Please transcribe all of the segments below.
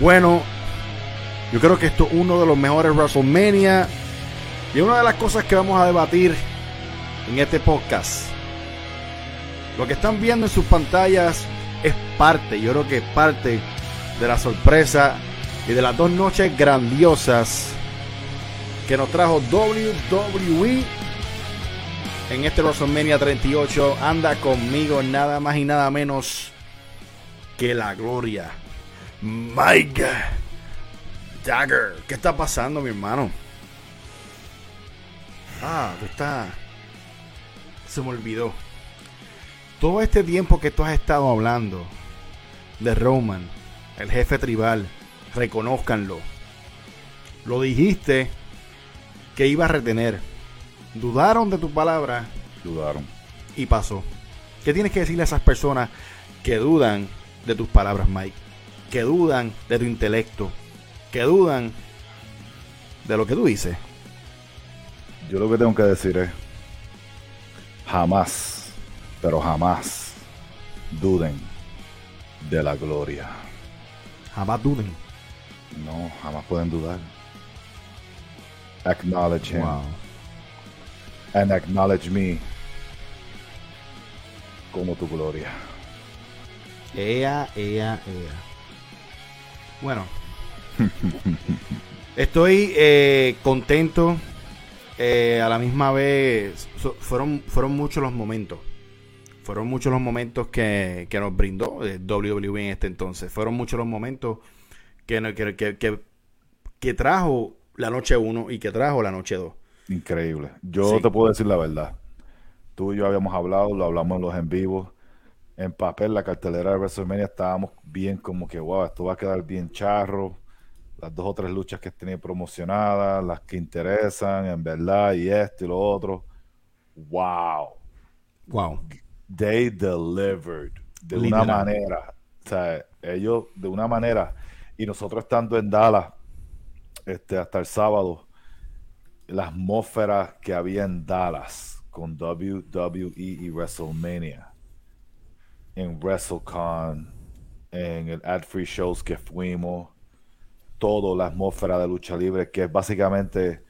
Bueno, yo creo que esto es uno de los mejores WrestleMania. Y una de las cosas que vamos a debatir en este podcast. Lo que están viendo en sus pantallas es parte, yo creo que es parte de la sorpresa y de las dos noches grandiosas que nos trajo WWE en este WrestleMania 38. Anda conmigo nada más y nada menos que la gloria. Mike Dagger. ¿Qué está pasando, mi hermano? Ah, tú estás. Se me olvidó. Todo este tiempo que tú has estado hablando de Roman, el jefe tribal, reconózcanlo. Lo dijiste que iba a retener. Dudaron de tu palabra. Dudaron. Y pasó. ¿Qué tienes que decirle a esas personas que dudan de tus palabras, Mike? Que dudan de tu intelecto. Que dudan de lo que tú dices. Yo lo que tengo que decir es, jamás, pero jamás duden de la gloria. Jamás duden. No, jamás pueden dudar. Acknowledge him. Wow. And acknowledge me como tu gloria. Ea, ea, ea. Bueno. Estoy eh, contento. Eh, a la misma vez, so- fueron, fueron muchos los momentos. Fueron muchos los momentos que, que nos brindó eh, WWE en este entonces. Fueron muchos los momentos que, que, que, que- que trajo la noche 1 y que trajo la noche 2. Increíble. Yo Sí. te puedo decir la verdad. Tú y yo habíamos hablado, lo hablamos en los en vivos. En papel, la cartelera de WrestleMania estábamos bien como que, wow, esto va a quedar bien charro. Las dos o tres luchas que tenía promocionadas, las que interesan, en verdad, y esto y lo otro. Wow. Wow. They delivered de Literal. una manera. O sea, ellos de una manera. Y nosotros estando en Dallas este, hasta el sábado, la atmósfera que había en Dallas con WWE y WrestleMania, en WrestleCon, en el Ad Free Shows que fuimos, todo la atmósfera de lucha libre que es básicamente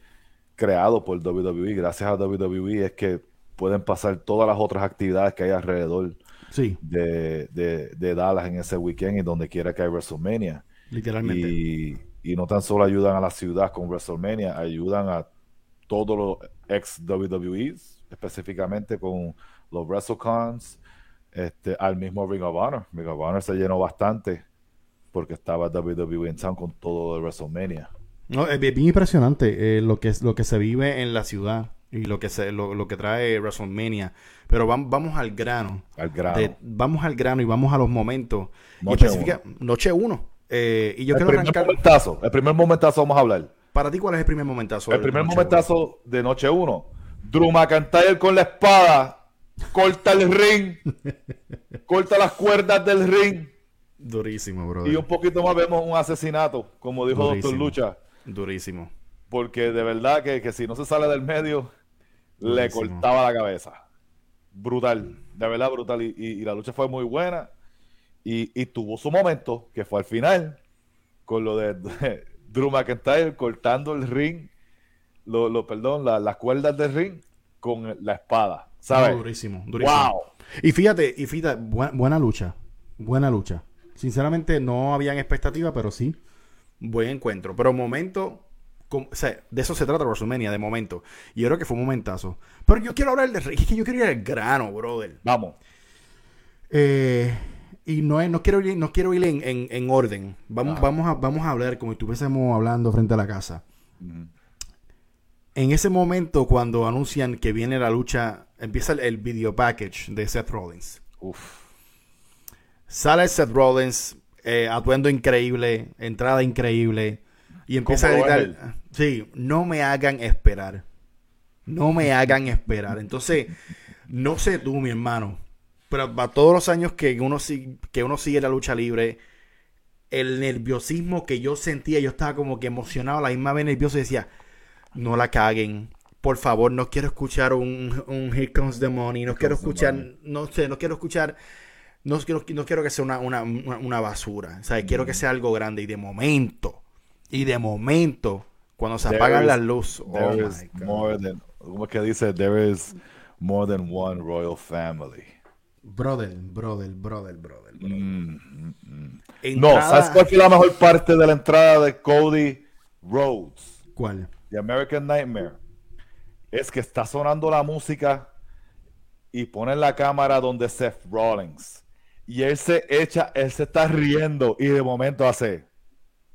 creado por WWE. Gracias a WWE es que pueden pasar todas las otras actividades que hay alrededor Sí, de, de- de Dallas en ese weekend y donde quiera que hay WrestleMania. literalmente. Y, y no tan solo ayudan a la ciudad con WrestleMania, ayudan a todos los ex WWEs, específicamente con los WrestleCons, este, al mismo Ring of Honor. Ring of Honor se llenó bastante porque estaba WWE en town con todo de WrestleMania. No, es bien impresionante eh, lo, que, es- lo que se vive en la ciudad y lo que, se, lo, lo que trae WrestleMania. Pero vam- vamos al grano. Al grano. De- vamos al grano y vamos a los momentos. Noche especifica- Noche uno. Eh, y yo el quiero primer arrancar. momentazo, el primer momentazo vamos a hablar. Para ti, ¿cuál es el primer momentazo? El primer momentazo de noche 1. Drew McIntyre con la espada corta el ring, corta las cuerdas del ring? Durísimo, brother. y un poquito más vemos un asesinato, como dijo Doctor Durísimo. Lucha, Durísimo. porque de verdad que, que si no se sale del medio, le cortaba la cabeza. Brutal, de verdad brutal. Y, y- y la lucha fue muy buena y, y tuvo su momento, que fue al final, con lo de, Drew McIntyre cortando el ring, lo, lo- perdón, la- las cuerdas del ring con la espada. ¿Sabes? No, durísimo, durísimo. ¡Wow! Y fíjate, y fíjate, buena, buena lucha. Buena lucha. Sinceramente, no habían expectativas, pero sí. Buen encuentro. Pero momento. com- o sea, de eso se trata WrestleMania, de momento. Y yo creo que fue un momentazo. Pero yo quiero hablar de. Es que yo quiero ir al grano, brother. Vamos. Eh, y no, es- no quiero ir, no quiero ir en, en- en orden. Vamos, vamos, a, vamos a hablar como si estuviésemos hablando frente a la casa. En ese momento, cuando anuncian que viene la lucha, empieza el, el video package de Seth Rollins. Uf. Sale Seth Rollins, eh, atuendo increíble, entrada increíble, y empieza a gritar, sí, no me hagan esperar, no me hagan esperar. Entonces, no sé tú, mi hermano, pero para todos los años que uno, que uno sigue la lucha libre, el nerviosismo que yo sentía, yo estaba como que emocionado, la misma vez nervioso y decía, no la caguen. Por favor, no quiero escuchar un, un Here Comes the Money, no quiero escuchar, no sé, no quiero escuchar no quiero, no quiero que sea una, una, una basura. O sea, quiero que sea algo grande. Y de momento, y de momento, cuando se apagan las luces. Oh more than, ¿Cómo que dice? There is more than one royal family. Brother, brother, brother, brother. Mm, mm, mm. No, ¿sabes cuál fue la mejor parte de la entrada de Cody Rhodes? ¿Cuál? The American Nightmare. Es que está sonando la música y ponen la cámara donde Seth Rollins. Y él se echa, él se está riendo y de momento hace.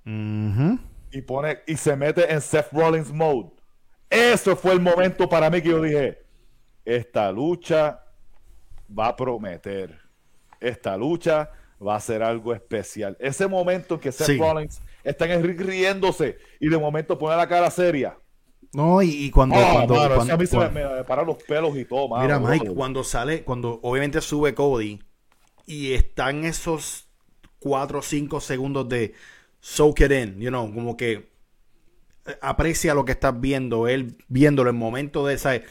Y pone y se mete en Seth Rollins mode. Eso fue el momento para mí que yo dije, esta lucha va a prometer. Esta lucha va a ser algo especial. Ese momento que Seth Rollins está en el riéndose y de momento pone la cara seria. No, y, cuando, oh, cuando, se me, paran los pelos y todo, Mira, Mike, cuando sale, cuando obviamente sube Cody y están esos 4 o 5 segundos de soak it in, you know, como que eh, aprecia lo que estás viendo, él viéndolo en momento de, esa Es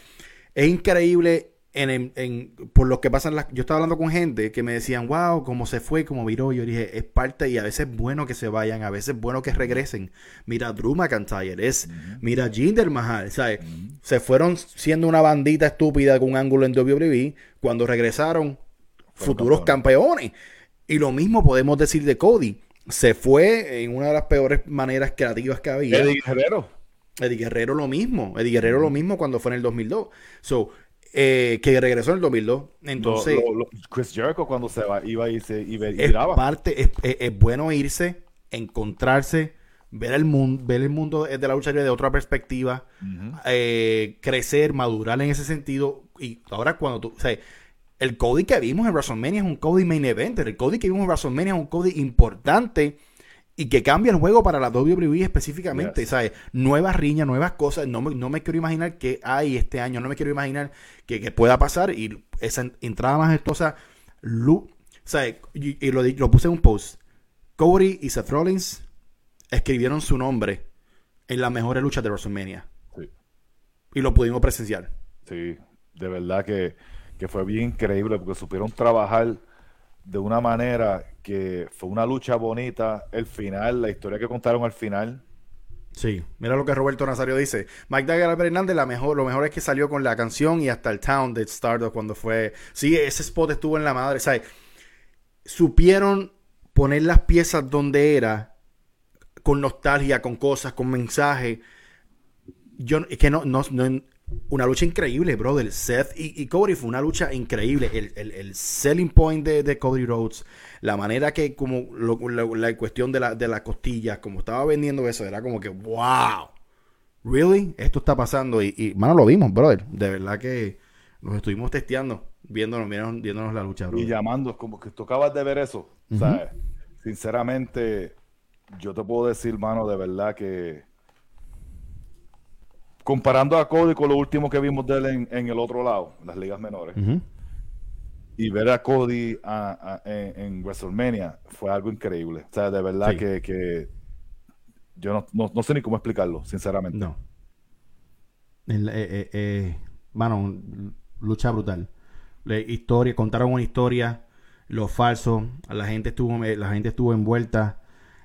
increíble en, por lo que pasan las... Yo estaba hablando con gente que me decían, wow, cómo se fue, cómo viró. Yo dije, es parte y a veces es bueno que se vayan, a veces es bueno que regresen. Mira Drew McIntyre, es, mira Jinder Mahal, ¿sabes? Se fueron siendo una bandita estúpida con un ángulo en WWE cuando regresaron futuros campeones. Y lo mismo podemos decir de Cody. Se fue en una de las peores maneras creativas que había. Eddie Guerrero. Eddie Guerrero lo mismo. Eddie Guerrero lo mismo cuando fue en el 2002. So, eh, que regresó en el 2002. Entonces, Chris Jericho cuando se va, iba y se y, es parte, es, bueno irse, encontrarse, ver el mundo, ver el mundo de la lucha libre de otra perspectiva, eh, crecer, madurar en ese sentido. Y ahora cuando tú, o sea, el Cody que vimos en WrestleMania es un Cody main event, el Cody que vimos en WrestleMania es un Cody importante y que cambia el juego para la WWE específicamente, ¿sabes? Nuevas riñas, nuevas cosas. No me, no me quiero imaginar que hay este año, no me quiero imaginar que, pueda pasar y esa entrada majestuosa, ¿sabes? Y, lo, lo, puse en un post. Cody y Seth Rollins escribieron su nombre en las mejores luchas de WrestleMania. Sí. Y lo pudimos presenciar. Sí, de verdad que, que fue bien increíble porque supieron trabajar de una manera que fue una lucha bonita. El final, la historia que contaron al final. Sí, mira lo que Roberto Nazario dice. Mike Dagger Hernández, la mejor, lo mejor es que salió con la canción y hasta el Town de Stardust cuando fue. Sí, ese spot estuvo en la madre. ¿sabes? Supieron poner las piezas donde era, con nostalgia, con cosas, con mensaje. Yo, es que no, no, no, una lucha increíble, brother. Seth y, Cody fue una lucha increíble. El, selling point de, Cody Rhodes, la manera que, como la, cuestión de, la, de las costillas, como estaba vendiendo eso, era como que, wow, really, esto está pasando. Y, y mano, lo vimos, brother. De verdad que nos estuvimos testeando, viéndonos, viéndonos la lucha, brother. Y llamando, como que tú acabas de ver eso, ¿sabes? Sinceramente, yo te puedo decir, mano, de verdad que comparando a Cody con lo último que vimos de él en, el otro lado, las ligas menores, y ver a Cody en, WrestleMania fue algo increíble. O sea, de verdad que, yo no, sé ni cómo explicarlo, sinceramente. No. Eh, eh, eh, mano, lucha brutal. La historia, contaron una historia, lo falso, la gente estuvo, la gente estuvo envuelta.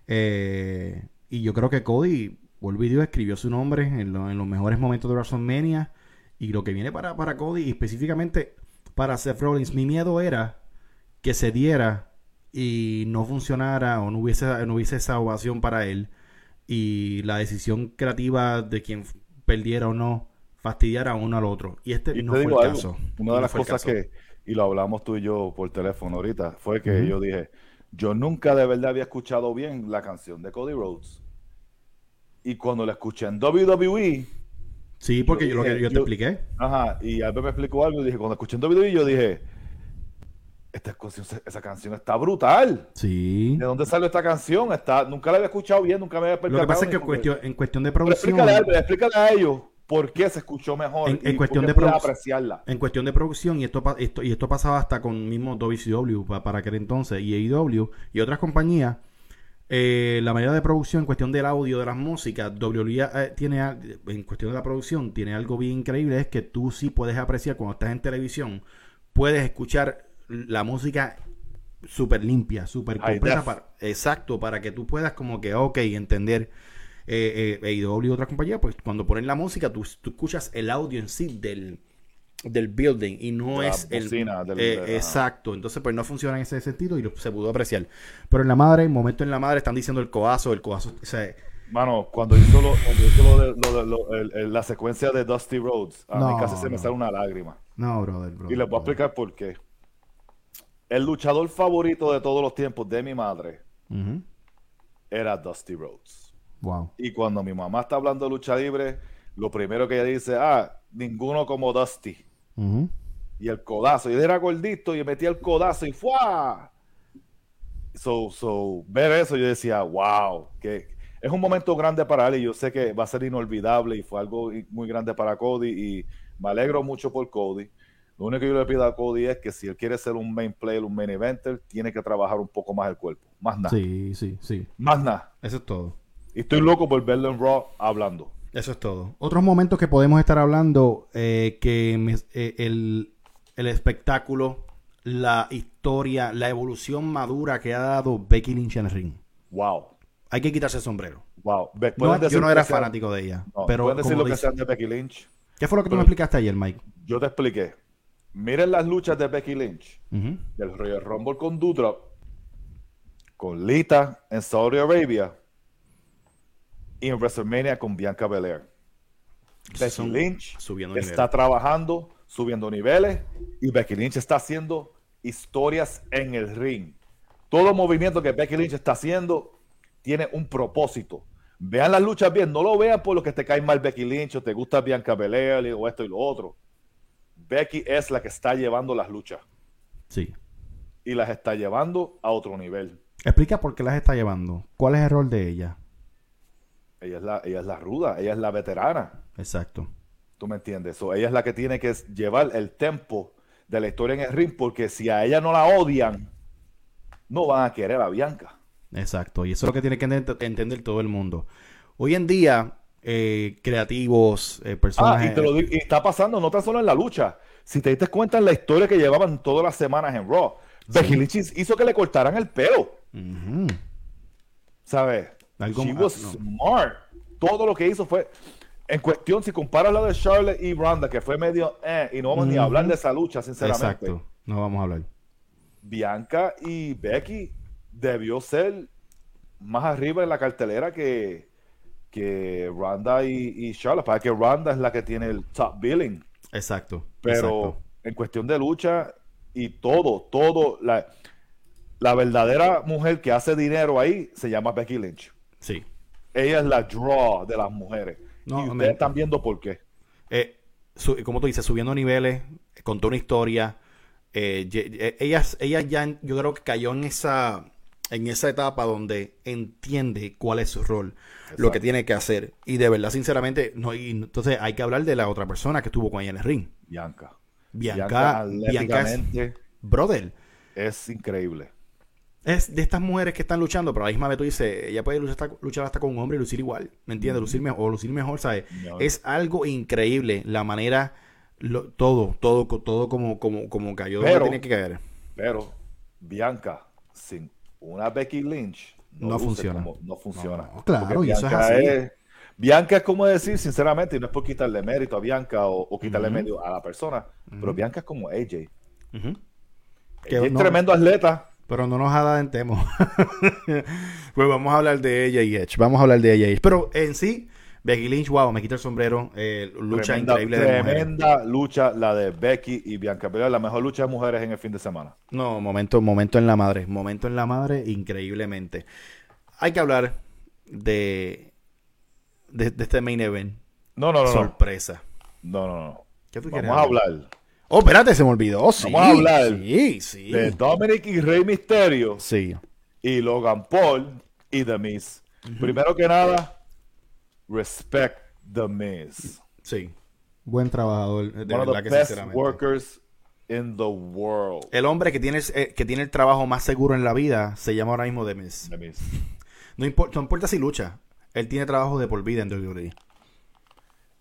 y yo creo que Cody el video escribió su nombre en, los mejores momentos de WrestleMania y lo que viene para, para Cody y específicamente para Seth Rollins. Mi miedo era que se diera y no funcionara o no hubiese, no hubiese esa ovación para él y la decisión creativa de quien perdiera o no fastidiara a uno al otro. Y este no fue el caso. Una de las cosas que, y lo hablamos tú y yo por teléfono ahorita, fue que yo dije, yo nunca de verdad había escuchado bien la canción de Cody Rhodes. Y cuando la escuché en WWE. Sí, porque yo, lo que yo te expliqué. Ajá, y Albert me explicó algo y dije, cuando escuché en WWE, yo dije, esta esa canción está brutal. Sí. ¿De dónde salió esta canción? Está, nunca la había escuchado bien, nunca me había percatado. Lo que pasa es que cuestión, en cuestión de producción. explícale, explícale, a ellos por qué se escuchó mejor. En, cuestión de apreciarla. En cuestión de producción, y esto, esto, y esto pasaba hasta con mismo WCW para, para aquel entonces, y AEW y otras compañías eh, la mayoría de producción en cuestión del audio de las músicas, WWE eh, tiene, en cuestión de la producción, tiene algo bien increíble, es que tú sí puedes apreciar cuando estás en televisión, puedes escuchar la música súper limpia, súper completa. Para, exacto, para que tú puedas como que, ok, entender. Eh, eh, AEW y otra compañía, pues cuando ponen la música, tú, tú escuchas el audio en sí del, del building y no la es el... del- eh, de la- exacto, entonces pues no funciona en ese sentido y lo- se pudo apreciar. Pero en la madre, en momento en la madre, están diciendo el codazo, el codazo, o sea, Mano, cuando hizo, lo, cuando hizo lo de- lo de- lo- el- el- la secuencia de Dusty Rhodes, a No, mí casi se me sale una lágrima. no, brother, brother. Y les voy a brother. explicar por qué. El luchador favorito de todos los tiempos de mi madre era Dusty Rhodes. Wow. Y cuando mi mamá está hablando de lucha libre, lo primero que ella dice, ah, ninguno como Dusty. Y el codazo. Y él era gordito y metía el codazo y ¡fua! So, so, ver eso, yo decía, wow, que es un momento grande para él y yo sé que va a ser inolvidable y fue algo muy grande para Cody y me alegro mucho por Cody. Lo único que yo le pido a Cody es que si él quiere ser un main player, un main eventer, tiene que trabajar un poco más el cuerpo. Más nada. Sí, sí, sí. Más nada. Eso es todo. Y estoy loco por verlo en Raw hablando. Eso es todo. Otros momentos que podemos estar hablando, eh, que me- eh, el, el espectáculo, la historia, la evolución madura que ha dado Becky Lynch en el ring. Wow. Hay que quitarse el sombrero. Wow. No, yo decir no lo era que fanático de ella. no, pero pueden decir lo que dice- sean de Becky Lynch. ¿Qué fue lo que tú me explicaste ayer, Mike? Yo te expliqué. Miren las luchas de Becky Lynch. Del Royal Rumble con Doudrop. Con Lita en Saudi Arabia. Y en WrestleMania con Bianca Belair. Becky Lynch subiendo está trabajando, subiendo niveles. Y Becky Lynch está haciendo historias en el ring. Todo movimiento que Becky Lynch está haciendo tiene un propósito. Vean las luchas bien, no lo vean por lo que te cae mal Becky Lynch o te gusta Bianca Belair o esto y lo otro. Becky es la que está llevando las luchas Sí. y las está llevando a otro nivel. Explica por qué las está llevando. ¿Cuál es el rol de ella? Ella es la, ella es la ruda, ella es la veterana. Exacto. ¿Tú me entiendes? So, ella es la que tiene que llevar el tempo de la historia en el ring porque si a ella no la odian, no van a querer a Bianca. Exacto, y eso es lo que tiene que ent- entender todo el mundo. Hoy en día, eh, creativos, eh, personas... Ah, y, te lo digo- y está pasando no tan solo en la lucha. Si te diste cuenta en la historia que llevaban todas las semanas en Raw, Becky Lynch hizo que le cortaran el pelo. ¿Sabes? She ah, was no. smart. Todo lo que hizo fue. En cuestión, si comparas la de Charlotte y Ronda, que fue medio. Eh, y no vamos ni a hablar de esa lucha, sinceramente. Exacto, no vamos a hablar. Bianca y Becky debió ser más arriba en la cartelera que, que Ronda y, y Charlotte. Para que Ronda es la que tiene el top billing. Exacto. Pero exacto. en cuestión de lucha y todo, todo, la, la verdadera mujer que hace dinero ahí se llama Becky Lynch. Sí. Ella es la draw de las mujeres. No, y ustedes me- están viendo por qué. Eh, su- como tú dices, subiendo niveles, contó una historia. eh, ella, ella ya, yo creo que cayó en esa, en esa etapa donde entiende cuál es su rol, lo que tiene que hacer. Y de verdad, sinceramente, no, y entonces hay que hablar de la otra persona que estuvo con ella en el ring. Bianca. Bianca, Bianca es, atléticamente brother, es increíble. Es de estas mujeres que están luchando, pero la misma vez tú dices, ella puede luchar hasta, luchar hasta con un hombre y lucir igual, ¿me entiendes? Lucir mejor, o lucir mejor, ¿sabes? No. Es algo increíble la manera, lo- todo, todo, todo como, como, como cayó donde Pero- tenía que caer. Pero Bianca sin una Becky Lynch No funciona. como- no funciona. No, claro, y eso es Bianca así. es- Bianca es como decir, sinceramente, y no es por quitarle mérito a Bianca o, o quitarle Ujú. mérito a la persona, pero Bianca es como AJ. Ujú. Que es tremendo atleta. Pero no nos adelantemos. pues vamos a hablar de ella y Edge. Vamos a hablar de ella y Edge. Pero en sí, Becky Lynch, wow, me quita el sombrero. eh, lucha tremenda, increíble de mujeres. tremenda lucha la de Becky y Bianca Belair, la mejor lucha de mujeres en el fin de semana. No, momento, momento en la madre. Momento en la madre, increíblemente. Hay que hablar de, de, de este main event. No, no, no. Sorpresa. No, no, no. ¿Qué tú quieres Vamos a hablar Oh, espérate, se me olvidó. Oh, sí, Vamos a hablar Sí, sí. de Dominic y Rey Mysterio Sí. y Logan Paul y The Miz. Primero que nada, respect The Miz. Sí. Buen trabajador. De One of verdad the que best sinceramente. workers in the world. El hombre que tiene, eh, que tiene el trabajo más seguro en la vida se llama ahora mismo The Miz. The Miz. No importa, no importa si lucha. Él tiene trabajo de por vida en WWE.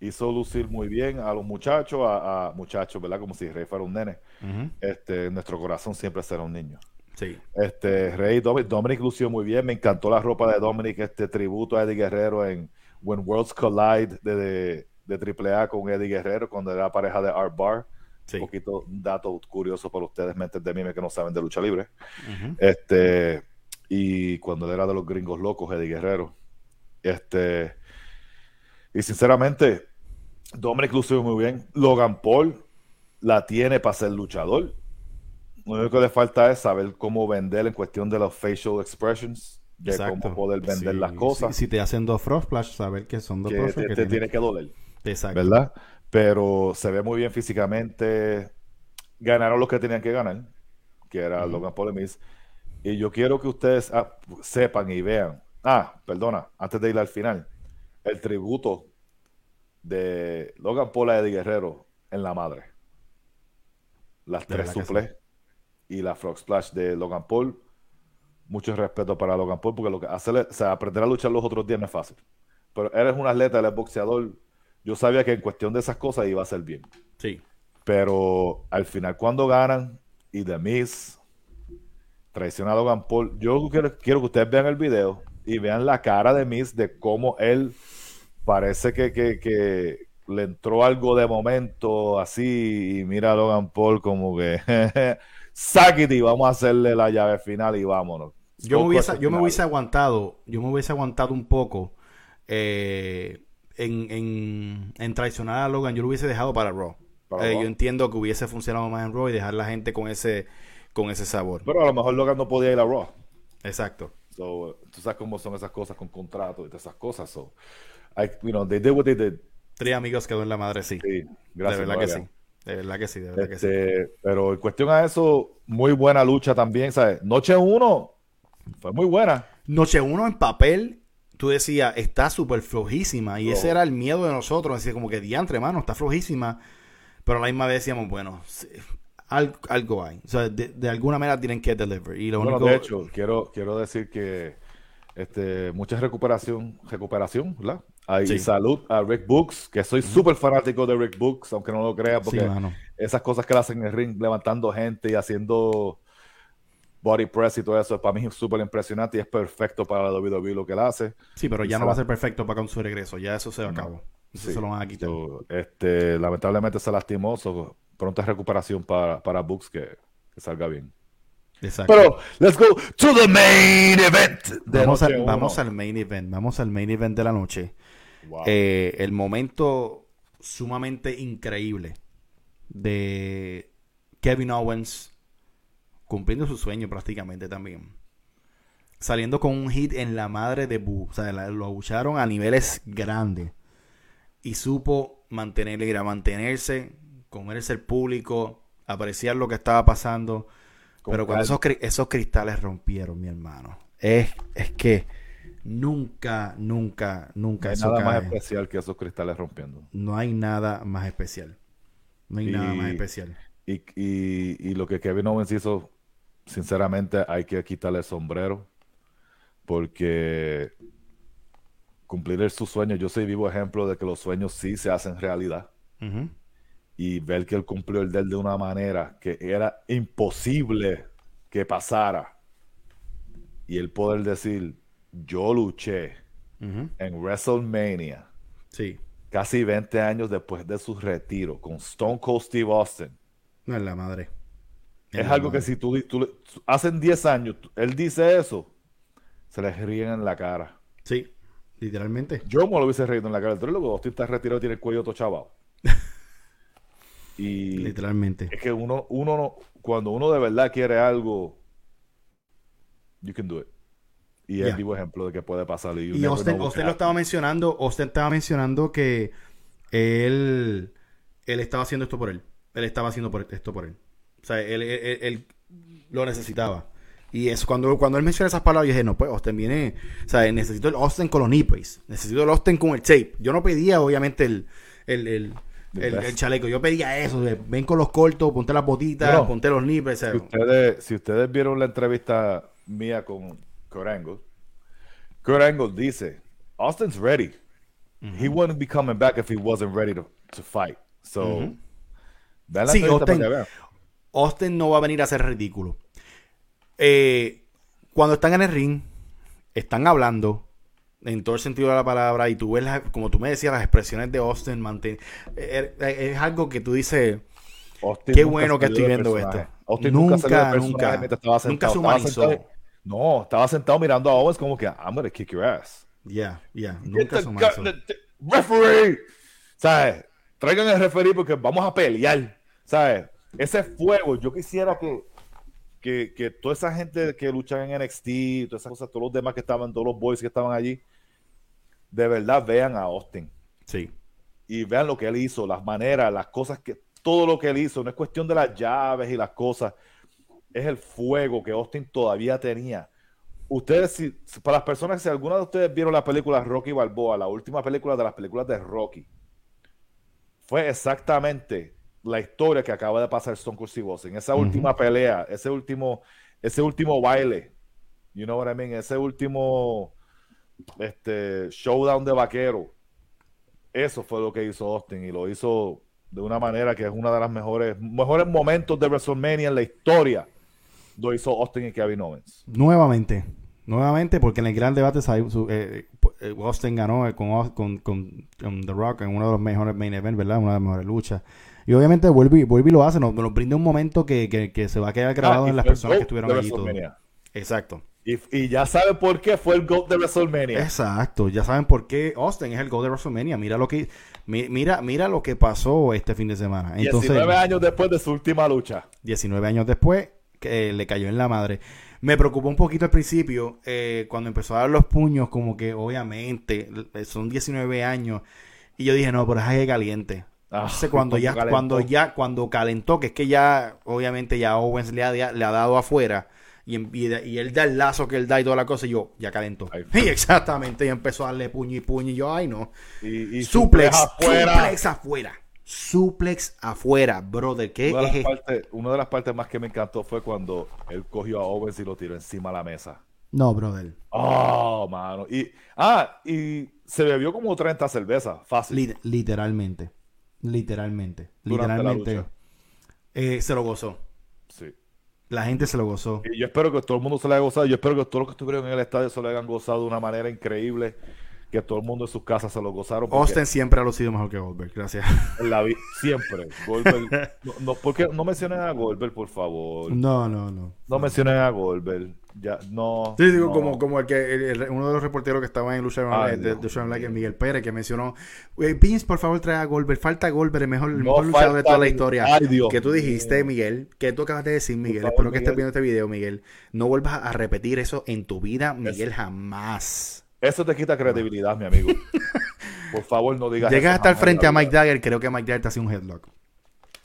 Hizo lucir muy bien a los muchachos, a, a muchachos, ¿verdad? Como si Rey fuera un nene. Este, nuestro corazón siempre será un niño. Sí. Este, Rey Dominic, Dominic lució muy bien. Me encantó la ropa de Dominic, este tributo a Eddie Guerrero en When Worlds Collide de, de, de AAA con Eddie Guerrero, cuando era pareja de Art Bar. Sí. Un poquito dato curioso para ustedes, mentes de mime que no saben de lucha libre. Este, y cuando él era de los gringos locos, Eddie Guerrero. Este, y sinceramente, Dominic lució muy bien. Logan Paul la tiene para ser luchador. Lo único que le falta es saber cómo vender en cuestión de los facial expressions, de Exacto. cómo poder vender Sí, las cosas. Si, si te hacen dos Frost Splash, saber que son dos que Frost te, que te tiene que doler, Exacto. ¿verdad? Pero se ve muy bien físicamente. Ganaron los que tenían que ganar, que era. Logan Paul y Miz. Y yo quiero que ustedes ah, sepan y vean. Ah, perdona, antes de ir al final, el tributo de Logan Paul a Eddie Guerrero en la madre. Las tres suples y la Frog Splash de Logan Paul. Mucho respeto para Logan Paul, porque lo que hacerle, o sea, aprender a luchar los otros días no es fácil. Pero eres un atleta, eres boxeador. Yo sabía que en cuestión de esas cosas iba a ser bien. Sí. Pero al final, cuando ganan y The Miz traiciona a Logan Paul, yo quiero, quiero que ustedes vean el video y vean la cara de Miz de cómo él parece que, que- que le entró algo de momento así y mira a Logan Paul como que y vamos a hacerle la llave final y vámonos. Yo me, hubiese, yo me hubiese aguantado, yo me hubiese aguantado un poco eh, en, en, en traicionar a Logan, yo lo hubiese dejado para Raw. Para Eh, Raw. yo entiendo que hubiese funcionado más en Raw y dejar la gente con ese, con ese sabor. Pero a lo mejor Logan no podía ir a Raw. Exacto. So, tú sabes cómo son esas cosas con contratos y todas esas cosas. So, I, you know, they did what they did. Tres amigos quedó en la madre, sí. Sí, gracias. de verdad que sí. De verdad que sí, de verdad que sí. Este, pero en cuestión a eso, muy buena lucha también, ¿sabes? Noche 1 fue muy buena. Noche uno en papel, tú decías, está súper flojísima. Y ese era el miedo de nosotros. Decía como que diantre, mano, está flojísima. Pero a la misma vez decíamos, bueno, sí, al- algo hay. O sea, de, de alguna manera tienen que deliver. Y lo Bueno, único. de hecho, quiero, quiero decir que este, mucha recuperación, recuperación, ¿verdad? Hay Sí. salud a Rick Books, que soy súper fanático de Rick Books, aunque no lo creas, sí, porque esas cosas que le hacen en el ring, levantando gente y haciendo body press y todo eso, para mí es súper impresionante y es perfecto para la WWE lo que él hace. Sí, pero y ya no va a ser perfecto para con su regreso. Ya eso se No. acabó. Eso Sí. se lo van a quitar. So, este, lamentablemente se lastimó, so, pronta recuperación para, para Books que, que salga bien. Exacto. Pero, let's go to the main event. de vamos, noche al, uno. vamos al main event. Vamos al main event de la noche. Wow. Eh, el momento sumamente increíble de Kevin Owens cumpliendo su sueño prácticamente también. Saliendo con un hit en la madre de Bu. O sea, la- lo abucharon a niveles grandes. Y supo mantenerle, a mantenerse, comerse el público, apreciar lo que estaba pasando. Con Pero cuando esos, esos cristales rompieron, mi hermano. Es, es que nunca, nunca, No nunca hay eso nada más especial que esos cristales rompiendo. No hay nada más especial. No hay nada más especial. Y, y- y lo que Kevin Owens hizo, sinceramente, hay que quitarle el sombrero. Porque cumplir su sueño, yo soy vivo ejemplo de que los sueños sí se hacen realidad. Y ver que él cumplió el de él de una manera que era imposible que pasara. Y el poder decir, yo luché en WrestleMania Sí. casi 20 años después de su retiro con Stone Cold Steve Austin. No es la madre. Es la algo que si tú, tú le- hacen 10 años, él dice eso, se les ríen en la cara. Sí, literalmente. Yo me lo hubiese reído en la cara. Tú luego Austin está retirado y tiene el cuello todo chavado. Y Literalmente. es que uno, uno no, cuando uno de verdad quiere algo, you can do it. Y es el vivo ejemplo de que puede pasar. Y never Austin, Austin lo estaba mencionando. Austin estaba mencionando que él, él estaba haciendo esto por él. Él estaba haciendo por- esto por él. O sea, él, él- él- él lo necesitaba. Y eso, cuando, cuando él menciona esas palabras, yo dije, no, pues Austin viene. O sea, necesito el Austin con los nipples. Necesito el Austin con el tape. Yo no pedía, obviamente, el, el, el, chaleco. Yo pedía eso. de, ven con los cortos, ponte las botitas, ponte los nipples. Si ustedes, si ustedes vieron la entrevista mía con Kurt Angle, Kurt Angle dice, Austin's ready. He wouldn't be coming back if he wasn't ready to, to fight. So, vean la Sí, para Austin-. Austin no va a venir a ser ridículo. eh, cuando están en el ring, están hablando en todo el sentido de la palabra y tú ves, las- como tú me decías, las expresiones de Austin, mantén- eh, eh, es algo que tú dices, Austin qué nunca bueno que estoy viendo personaje. esto. Austin Nunca, salió nunca, nunca sentado. se Estaba humanizó. sentado- no, estaba sentado mirando a Owens como que I'm gonna kick your ass. ya, Get nunca the- Referee. ¿Sabes? Traigan el referee porque vamos a pelear. ¿Sabes? Ese fuego, yo quisiera que, que, que toda esa gente que luchan en NXT, todas esas cosas, todos los demás que estaban, todos los boys que estaban allí, de verdad vean a Austin Sí, y vean lo que él hizo, las maneras, las cosas que, todo lo que él hizo. No es cuestión de las llaves y las cosas, es el fuego que Austin todavía tenía. Ustedes, si, para las personas, si alguna de ustedes vieron la película Rocky Balboa, la última película de las películas de Rocky, fue exactamente la historia que acaba de pasar Stone Cold Steve Austin. Esa última pelea, ese último, ese último baile, you know what I mean, ese último este, showdown de vaquero. Eso fue lo que hizo Austin y lo hizo de una manera que es una de las mejores, mejores momentos de WrestleMania en la historia. Lo hizo Austin y Kevin Owens. nuevamente, nuevamente, porque en el gran debate su- eh, eh, Austin ganó eh, con, con, con- con The Rock en uno de los mejores main events, ¿verdad? Una de las mejores luchas. Y obviamente vuelve, y- vuelve y lo hace, nos, nos brinda un momento que, que- que se va a quedar grabado Ah, en las personas que GOAT estuvieron allí. todo. Exacto. Y, y ya sabe por qué fue el GOAT de WrestleMania. Exacto, ya saben por qué Austin es el gol de WrestleMania. Mira lo que mi- mira mira lo que pasó este fin de semana. Entonces, 19 años después de su última lucha. 19 años después, eh, le cayó en la madre. Me preocupó un poquito al principio, eh, cuando empezó a dar los puños, como que obviamente eh, son 19 años. Y yo dije, no, pero es aire caliente. Ah, Entonces, cuando ya, calentó. cuando ya, cuando calentó, que es que ya, obviamente ya Owens le ha, le ha dado afuera. Y, en- y, y él da el lazo que él da y toda la cosa, y yo, ya calentó. Ahí Y exactamente, y empezó a darle puño y puño, y yo, ay no. Y, y suplex, afuera. suplex afuera. Suplex afuera, brother. ¿Qué Una de, es las esto? partes, una de las partes más que me encantó fue cuando él cogió a Owens y lo tiró encima de la mesa. No, brother. Oh, mano. Y, ah, y se bebió como 30 cervezas, fácil. Li- literalmente. Literalmente. Durante literalmente. eh, se lo gozó. Sí. La gente se lo gozó. Y yo espero que todo el mundo se lo haya gozado. Yo espero que todos los que estuvieron en el estadio se lo hayan gozado de una manera increíble. Que todo el mundo en sus casas se lo gozaron. Austin siempre ha lucido mejor que Goldberg. Gracias. la vi- siempre. Goldberg. No, no, porque no mencionen a Goldberg, por favor. No, no, no. No mencionen a Goldberg. Ya, no. Sí, digo, no. como, como el que el- el- uno de los reporteros que estaba en Lucha Ay, de, de, Dios de Like, mío. Miguel Pérez, que mencionó, "Güey, Vince, por favor, trae a Goldberg. Falta Goldberg, el mejor, el mejor luchador de toda la historia. Ay, Dios que tú dijiste. Miguel, que tú acabas de decir, Miguel. favor, Espero que estés viendo este video, Miguel. No vuelvas a repetir eso en tu vida, Miguel, jamás. Eso te quita credibilidad, mi amigo. Por favor, no digas Llegas eso hasta el frente a Mike Dagger, creo que Mike Dagger te hace un headlock.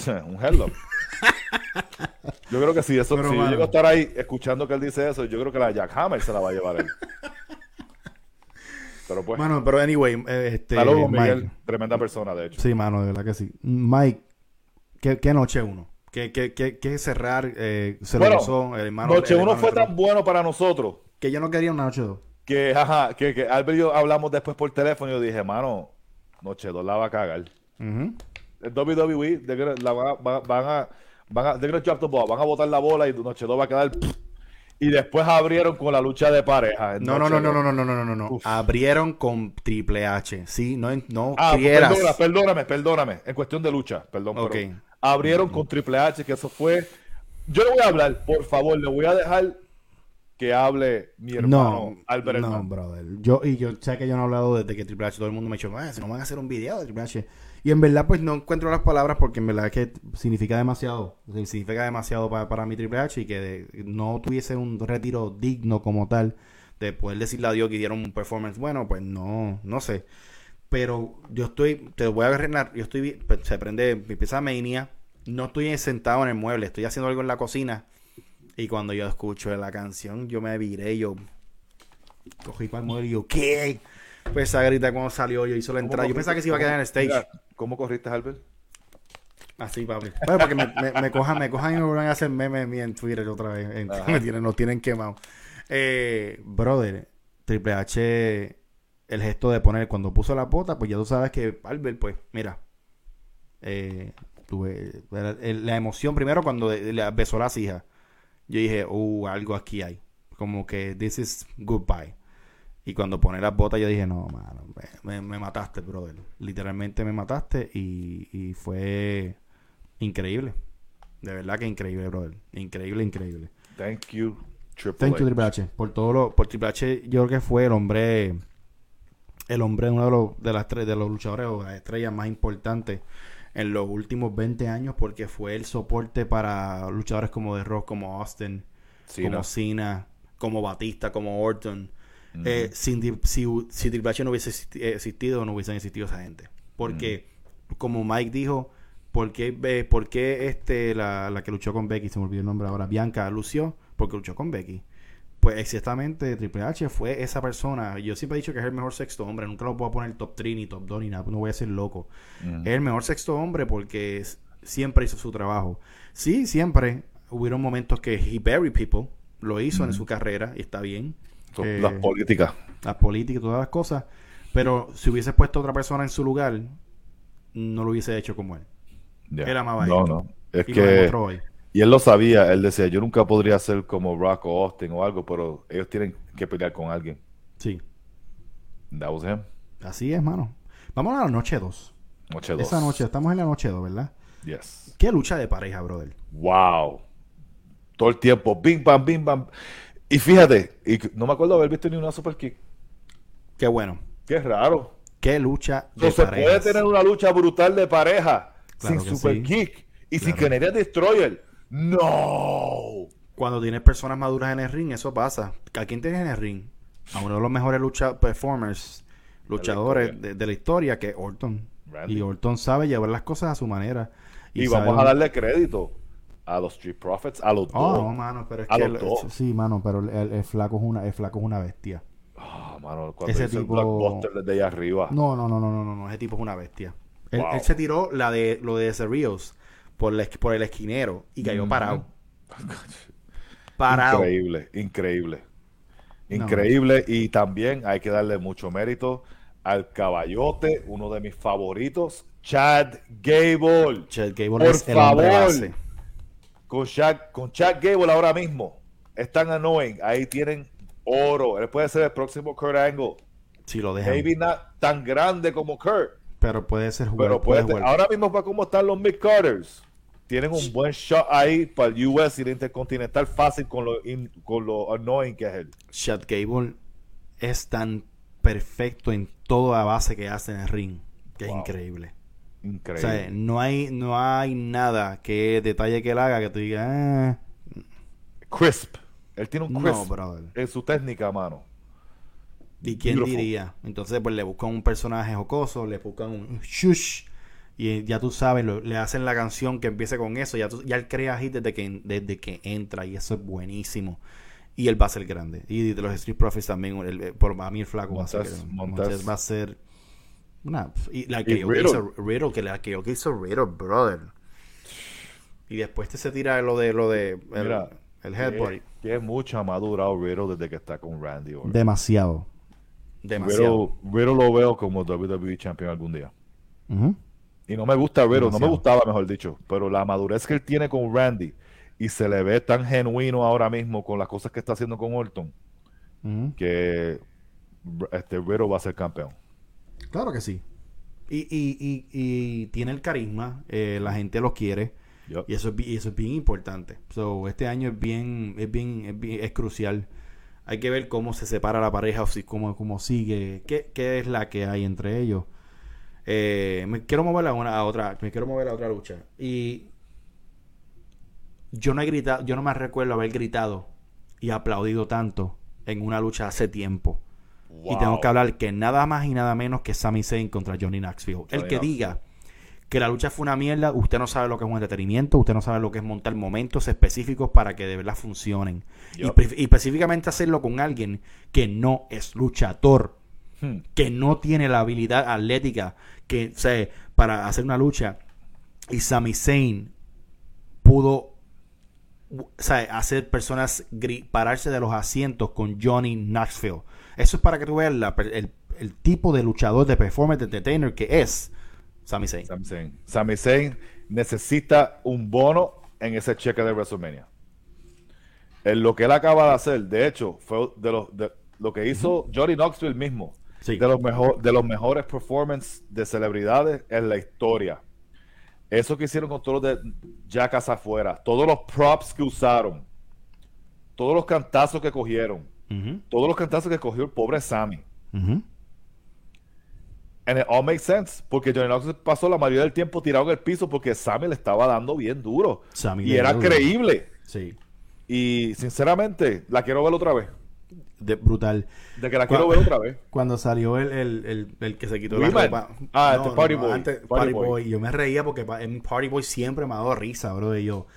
Un headlock. Yo creo que sí, eso, Pero, si yo mano. llego a estar ahí escuchando que él dice eso, yo creo que la Jack Hammer se la va a llevar él. Pero pues, Bueno, pero anyway, eh, este, saludos, Mike. Miguel. Tremenda persona, de hecho. Sí, mano, de verdad que sí. Mike, ¿qué, qué noche uno? ¿Qué, qué, qué, qué cerrar? Eh, se lo Bueno, gozó el hermano. Noche el uno fue tan bueno para nosotros Que yo no quería una noche dos. Que, ajá, que, que Albert y yo hablamos después por teléfono y yo dije, mano, Noche 2 la va a cagar. Ujú. El WWE, la van a, van, a, van a, drop the ball, van a botar la bola y Noche 2 va a quedar. pff. Y después abrieron con la lucha de pareja. No, no, no, no, 2. no, no, no, no, no, no. Abrieron con Triple H. Sí, no, no Ah, pues quieras. perdóname, perdóname. En cuestión de lucha, perdón. pero Ok. abrieron con Triple H, que eso fue. Yo le voy a hablar, por favor, le voy a dejar que hable mi hermano No, Albert no, Hernández. brother. Yo, y yo sé que yo no he hablado desde que Triple H, todo el mundo me ha dicho, "Ah, si no van a hacer un video de Triple H. Y en verdad, pues no encuentro las palabras porque en verdad es que significa demasiado. Significa demasiado para, para mi Triple H y que de- no tuviese un retiro digno como tal de poder decirle a Dios que dieron un performance bueno, pues no, no sé. Pero yo estoy, te voy a agarrar, yo estoy, pues, se prende, empieza Mania, no estoy sentado en el mueble, estoy haciendo algo en la cocina. Y cuando yo escucho la canción, yo me viré, yo cogí para el mueble y yo, ¿qué? Pues esa grita cuando salió, yo hizo la entrada. Yo pensaba que se iba a quedar en el stage. Mira, ¿Cómo corriste, Albert? Así, papi. Bueno, para que me, me- me cojan, me cojan y me vuelvan a hacer memes míos en Twitter otra vez. En- me tienen, nos tienen quemado. Eh, brother, Triple H, el gesto de poner, cuando puso la bota, pues ya tú sabes que Albert, pues, mira, eh, tuve la emoción primero cuando le besó a las hijas. Yo dije, uh, algo aquí hay. Como que this is goodbye. Y cuando pone las botas, yo dije, no, mano, me, me mataste, brother. Literalmente me mataste y, y fue increíble. De verdad que increíble, brother. Increíble, increíble. Thank you, Triple Thank you. Triple H. Por todo lo, por Triple H, yo creo que fue el hombre, el hombre, uno de los, de las tres, de los luchadores o las estrellas más importantes en los últimos 20 años, porque fue el soporte para luchadores como The Rock, como Austin, Cena. como Cena, como Batista, como Orton. Eh, sin, si, si Triple H no hubiese eh, existido, no hubiesen existido esa gente. Porque, como Mike dijo, ¿por qué, eh, por qué este, la, la que luchó con Becky, se me olvidó el nombre ahora, Bianca lució? Porque luchó con Becky. Pues exactamente, Triple H fue esa persona. Yo siempre he dicho que es el mejor sexto hombre. Nunca lo puedo poner top 3 ni top 2 ni nada. No voy a ser loco. Ujú. Es el mejor sexto hombre porque siempre hizo su trabajo. Sí, siempre hubieron momentos que he buried people. Lo hizo en su carrera y está bien. Eh, Las políticas. las políticas y todas las cosas. Pero si hubiese puesto otra persona en su lugar, no lo hubiese hecho como él. Él amaba No, no. Es Y que. hoy. Y él lo sabía. Él decía: Yo nunca podría ser como Rock o Austin o algo, pero ellos tienen que pelear con alguien. Sí, That was him. así es, mano. Vamos a la noche 2. Noche dos. Esa noche, estamos en la noche 2, ¿verdad? Yes. Qué lucha de pareja, brother. Wow. Todo el tiempo. Bim, bam, bim, bam. Y fíjate, y no me acuerdo haber visto ni una super kick. Qué bueno. Qué raro. Qué lucha de No se puede tener una lucha brutal de pareja Claro sin que super sí. kick y sin. Canadian Destroyer. No. Cuando tienes personas maduras en el ring, eso pasa. ¿A quién tienes en el ring? A uno de los mejores lucha performers, luchadores de, de la historia, que es Orton. Randy. Y Orton sabe llevar las cosas a su manera. Y, vamos a darle crédito a los Street Profits, a los Oh, dos. no, mano, pero es A que los el- dos. sí, mano, pero el, flaco es una el flaco es una bestia. Ah, mano, cuando Ese tipo- el blockbuster desde allá arriba. No, no, no, no, no, no, ese tipo es una bestia. Wow. él se tiró la de lo de Cerrios por la, por el esquinero y cayó parado. Parado. Increíble, increíble. No. Increíble. Y también hay que darle mucho mérito al caballote, uno de mis favoritos, Chad Gable. Chad Gable Por es favor. Con Chad, con Chad Gable ahora mismo. Es tan annoying. Ahí tienen oro. Él puede ser el próximo Kurt Angle. Si lo dejan. Maybe not tan grande como Kurt. Pero puede ser jugar. Pero puede ahora mismo para cómo están los Mid Carters. Tienen un buen shot ahí para el US y el Intercontinental fácil con lo, in- con lo annoying que es él. Chad Gable es tan perfecto en toda base que hace en el ring. Que es Wow. increíble. O Increíble. sea, no hay, no hay nada que detalle que él haga que tú digas, ah, crisp. Él tiene un no, crisp brother. en su técnica, mano. ¿Y quién Beautiful. diría? Entonces, pues le buscan un personaje jocoso, le buscan un shush. Y ya tú sabes, lo- le hacen la canción que empiece con eso. Ya, tú- ya él crea hit desde que, desde que entra. Y eso es buenísimo. Y él va a ser grande. Y de los Street Profits también. el- por a mí el flaco va a ser. Montez va a ser. Una, y la Y que, yo que Riddle. hizo Riddle, que la que yo que hizo Riddle, brother. Y después te se tira lo de lo de el, Mira, el headbutt. Que, que mucho ha madurado Riddle desde que está con Randy Orton. Demasiado. Demasiado. Riddle, Riddle lo veo como WWE Champion algún día. Ujú. Y no me gusta Riddle, no me Demasiado. gustaba, mejor dicho. Pero la madurez que él tiene con Randy y se le ve tan genuino ahora mismo con las cosas que está haciendo con Orton, que este Riddle va a ser campeón. Claro que sí. Y, y, y, y tiene el carisma, eh, la gente lo quiere y eso es, bi- eso es bien importante. So, este año es bien, es bien, es bien- es crucial. Hay que ver cómo se separa la pareja o si cómo, cómo sigue, qué, qué es la que hay entre ellos. Eh, me quiero mover a una a otra, me quiero mover a otra lucha. Y yo no he gritado, yo no me recuerdo haber gritado y aplaudido tanto en una lucha hace tiempo. Y tengo que hablar que nada más y nada menos que Sami Zayn contra Johnny Knoxville. El que diga que la lucha fue una mierda, usted no sabe lo que es un entretenimiento, usted no sabe lo que es montar momentos específicos para que de verdad funcionen. Y, y específicamente hacerlo con alguien que no es luchador, Hmm. que no tiene la habilidad atlética que, o sea, para hacer una lucha. Y Sami Zayn pudo o sea, hacer personas pararse de los asientos con Johnny Knoxville. Eso es para que tú veas la el, el tipo de luchador, de performance, de entertainer que es Sami Zayn. Sami Zayn. Sami Zayn necesita un bono en ese cheque de WrestleMania. En lo que él acaba de hacer, de hecho, fue de los de lo que hizo Johnny Knoxville mismo. Sí. De los mejor, de los mejores performances de celebridades en la historia. Eso que hicieron con todos los de Jackass afuera, todos los props que usaron, todos los cantazos que cogieron, todos los cantazos que cogió el pobre Sammy. ujú. And it all makes sense, porque Johnny Knoxville pasó la mayoría del tiempo tirado en el piso porque Sammy le estaba dando bien duro. Sammy y era duro. creíble. Sí, Y sinceramente, la quiero ver otra vez. De, brutal. De que la quiero ver otra vez. Cuando salió el, el, el, el que se quitó Wiman. la ropa. Ah, este Party Boy. antes, Party Party Boy. Boy. Yo me reía porque en Party Boy siempre me ha dado risa, bro. Y yo.